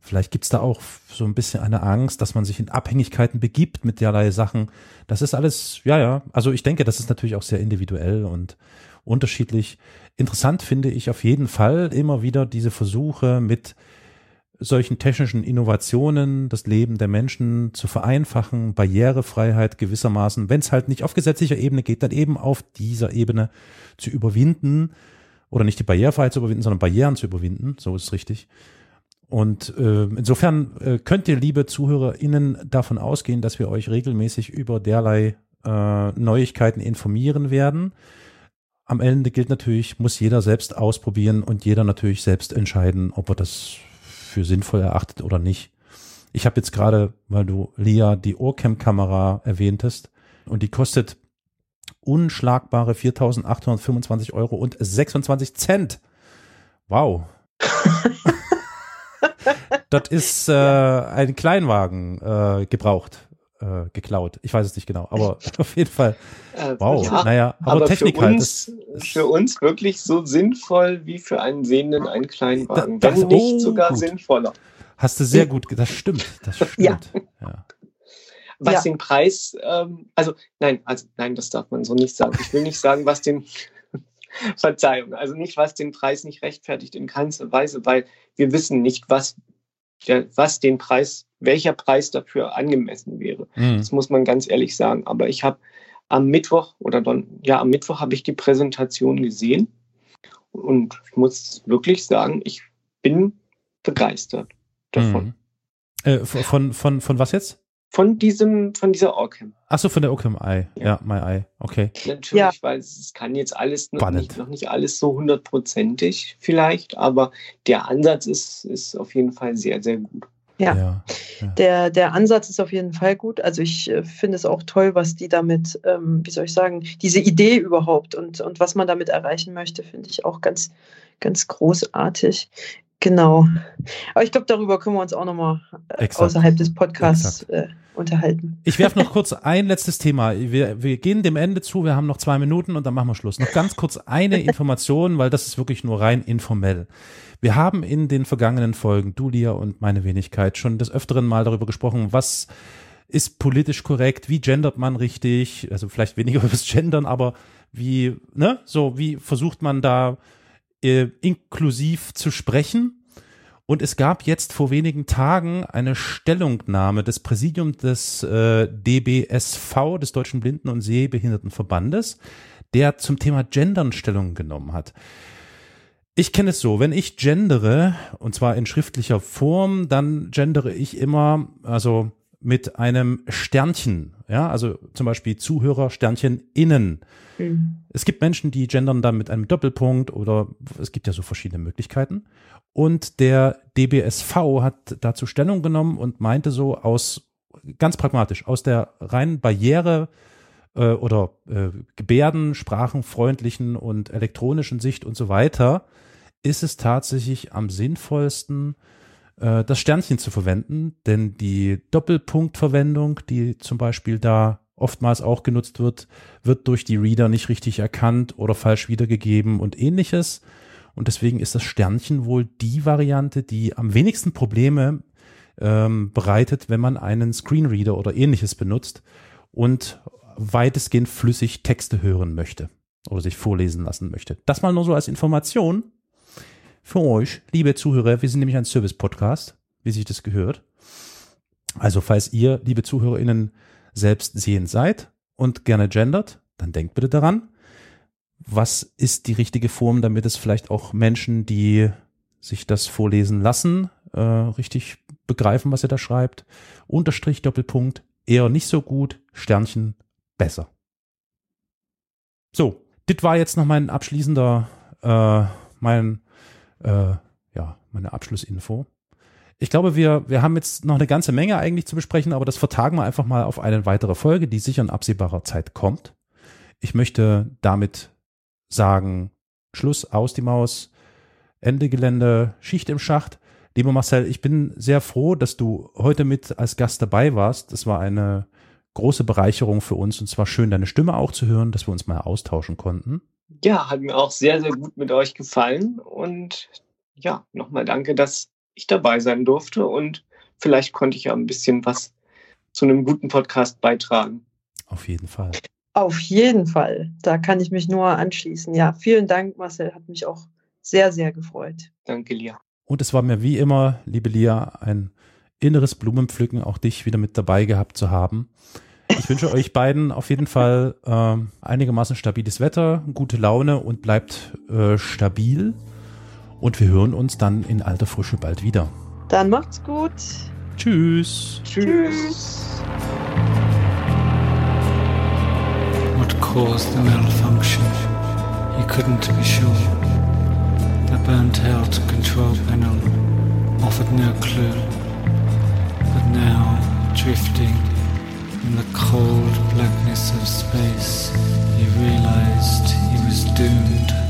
Vielleicht gibt's da auch so ein bisschen eine Angst, dass man sich in Abhängigkeiten begibt mit derlei Sachen. Das ist alles, ja, ja. Also ich denke, das ist natürlich auch sehr individuell und unterschiedlich. Interessant finde ich auf jeden Fall immer wieder diese Versuche mit solchen technischen Innovationen, das Leben der Menschen zu vereinfachen, Barrierefreiheit gewissermaßen, wenn es halt nicht auf gesetzlicher Ebene geht, dann eben auf dieser Ebene zu überwinden oder nicht die Barrierefreiheit zu überwinden, sondern Barrieren zu überwinden, so ist es richtig. Und äh, insofern äh, könnt ihr, liebe ZuhörerInnen, davon ausgehen, dass wir euch regelmäßig über derlei äh, Neuigkeiten informieren werden. Am Ende gilt natürlich, muss jeder selbst ausprobieren und jeder natürlich selbst entscheiden, ob er das für sinnvoll erachtet oder nicht. Ich habe jetzt gerade, weil du Lia die Ohrcam-Kamera erwähntest und die kostet unschlagbare 4.825 Euro und 26 Cent. Wow. das ist äh, ein Kleinwagen äh, gebraucht, äh, geklaut. Ich weiß es nicht genau, aber auf jeden Fall. Äh, Wow. ja, naja, aber, aber Technik für halt. uns, das- für uns wirklich so sinnvoll wie für einen Sehenden ein Kleinwagen. Da- das- wenn nicht oh, sogar gut. sinnvoller. Hast du sehr gut, das stimmt, das stimmt. Ja. ja. Was Ja. den Preis, ähm, also nein, also nein, das darf man so nicht sagen. Ich will nicht sagen, was den Verzeihung, also nicht, was den Preis nicht rechtfertigt in keinster Weise, weil wir wissen nicht, was der, was den Preis, welcher Preis dafür angemessen wäre. Mhm. Das muss man ganz ehrlich sagen. Aber ich habe am Mittwoch oder dann, ja, am Mittwoch habe ich die Präsentation gesehen und ich muss wirklich sagen, ich bin begeistert davon. Mhm. Äh, von, von, von, von was jetzt? Von diesem, von dieser Orcam. Ach so, von der Ocam Eye. Ja, Ja. My Eye. Okay. Natürlich, Ja. weil es kann jetzt alles noch nicht, noch nicht alles so hundertprozentig vielleicht, aber der Ansatz ist, ist auf jeden Fall sehr, sehr gut. Ja. ja. Der, der Ansatz ist auf jeden Fall gut. Also ich äh, finde es auch toll, was die damit, ähm, wie soll ich sagen, diese Idee überhaupt und, und was man damit erreichen möchte, finde ich auch ganz, ganz großartig. Genau. Aber ich glaube, darüber können wir uns auch nochmal äh, außerhalb des Podcasts äh, unterhalten. Ich werfe noch kurz ein letztes Thema. Wir, wir gehen dem Ende zu, wir haben noch zwei Minuten und dann machen wir Schluss. Noch ganz kurz eine Information, weil das ist wirklich nur rein informell. Wir haben in den vergangenen Folgen, du, Lia und meine Wenigkeit, schon des Öfteren mal darüber gesprochen, was ist politisch korrekt, wie gendert man richtig, also vielleicht weniger über das Gendern, aber wie, ne, so, wie versucht man da äh, inklusiv zu sprechen? Und es gab jetzt vor wenigen Tagen eine Stellungnahme des Präsidiums des äh, DBSV, des Deutschen Blinden- und Sehbehindertenverbandes, der zum Thema Gendern Stellung genommen hat. Ich kenne es so, wenn ich gendere, und zwar in schriftlicher Form, dann gendere ich immer, also mit einem Sternchen, ja, also zum Beispiel Zuhörer Sternchen innen. Mhm. Es gibt Menschen, die gendern dann mit einem Doppelpunkt oder es gibt ja so verschiedene Möglichkeiten. Und der DBSV hat dazu Stellung genommen und meinte so aus, ganz pragmatisch, aus der reinen Barriere äh, oder äh, Gebärden, sprachenfreundlichen und elektronischen Sicht und so weiter, ist es tatsächlich am sinnvollsten, äh, das Sternchen zu verwenden, denn die Doppelpunktverwendung, die zum Beispiel da oftmals auch genutzt wird, wird durch die Reader nicht richtig erkannt oder falsch wiedergegeben und ähnliches. Und deswegen ist das Sternchen wohl die Variante, die am wenigsten Probleme ähm, bereitet, wenn man einen Screenreader oder ähnliches benutzt und weitestgehend flüssig Texte hören möchte oder sich vorlesen lassen möchte. Das mal nur so als Information für euch, liebe Zuhörer. Wir sind nämlich ein Service-Podcast, wie sich das gehört. Also falls ihr, liebe ZuhörerInnen, selbst sehend seid und gerne gendert, dann denkt bitte daran, was ist die richtige Form, damit es vielleicht auch Menschen, die sich das vorlesen lassen, äh, richtig begreifen, was ihr da schreibt. Unterstrich, Doppelpunkt, eher nicht so gut, Sternchen, besser. So, das war jetzt noch mein abschließender, äh, mein, äh, ja, meine Abschlussinfo. Ich glaube, wir, wir haben jetzt noch eine ganze Menge eigentlich zu besprechen, aber das vertagen wir einfach mal auf eine weitere Folge, die sicher in absehbarer Zeit kommt. Ich möchte damit sagen, Schluss, aus die Maus, Ende Gelände, Schicht im Schacht. Lieber Marcel, ich bin sehr froh, dass du heute mit als Gast dabei warst. Das war eine große Bereicherung für uns und zwar schön, deine Stimme auch zu hören, dass wir uns mal austauschen konnten. Ja, hat mir auch sehr, sehr gut mit euch gefallen und ja, nochmal danke, dass ich dabei sein durfte und vielleicht konnte ich ja ein bisschen was zu einem guten Podcast beitragen. Auf jeden Fall. Auf jeden Fall. Da kann ich mich nur anschließen. Ja, vielen Dank, Marcel. Hat mich auch sehr, sehr gefreut. Danke, Lia. Und es war mir wie immer, liebe Lia, ein inneres Blumenpflücken, auch dich wieder mit dabei gehabt zu haben. Ich wünsche euch beiden auf jeden Fall äh, einigermaßen stabiles Wetter, gute Laune und bleibt äh, stabil. Und wir hören uns dann in alter Frische bald wieder. Dann macht's gut. Tschüss. Tschüss. What caused the malfunction? He couldn't be sure. The burnt out control panel offered no clue. But now, drifting In the cold blackness of space, he realized he was doomed.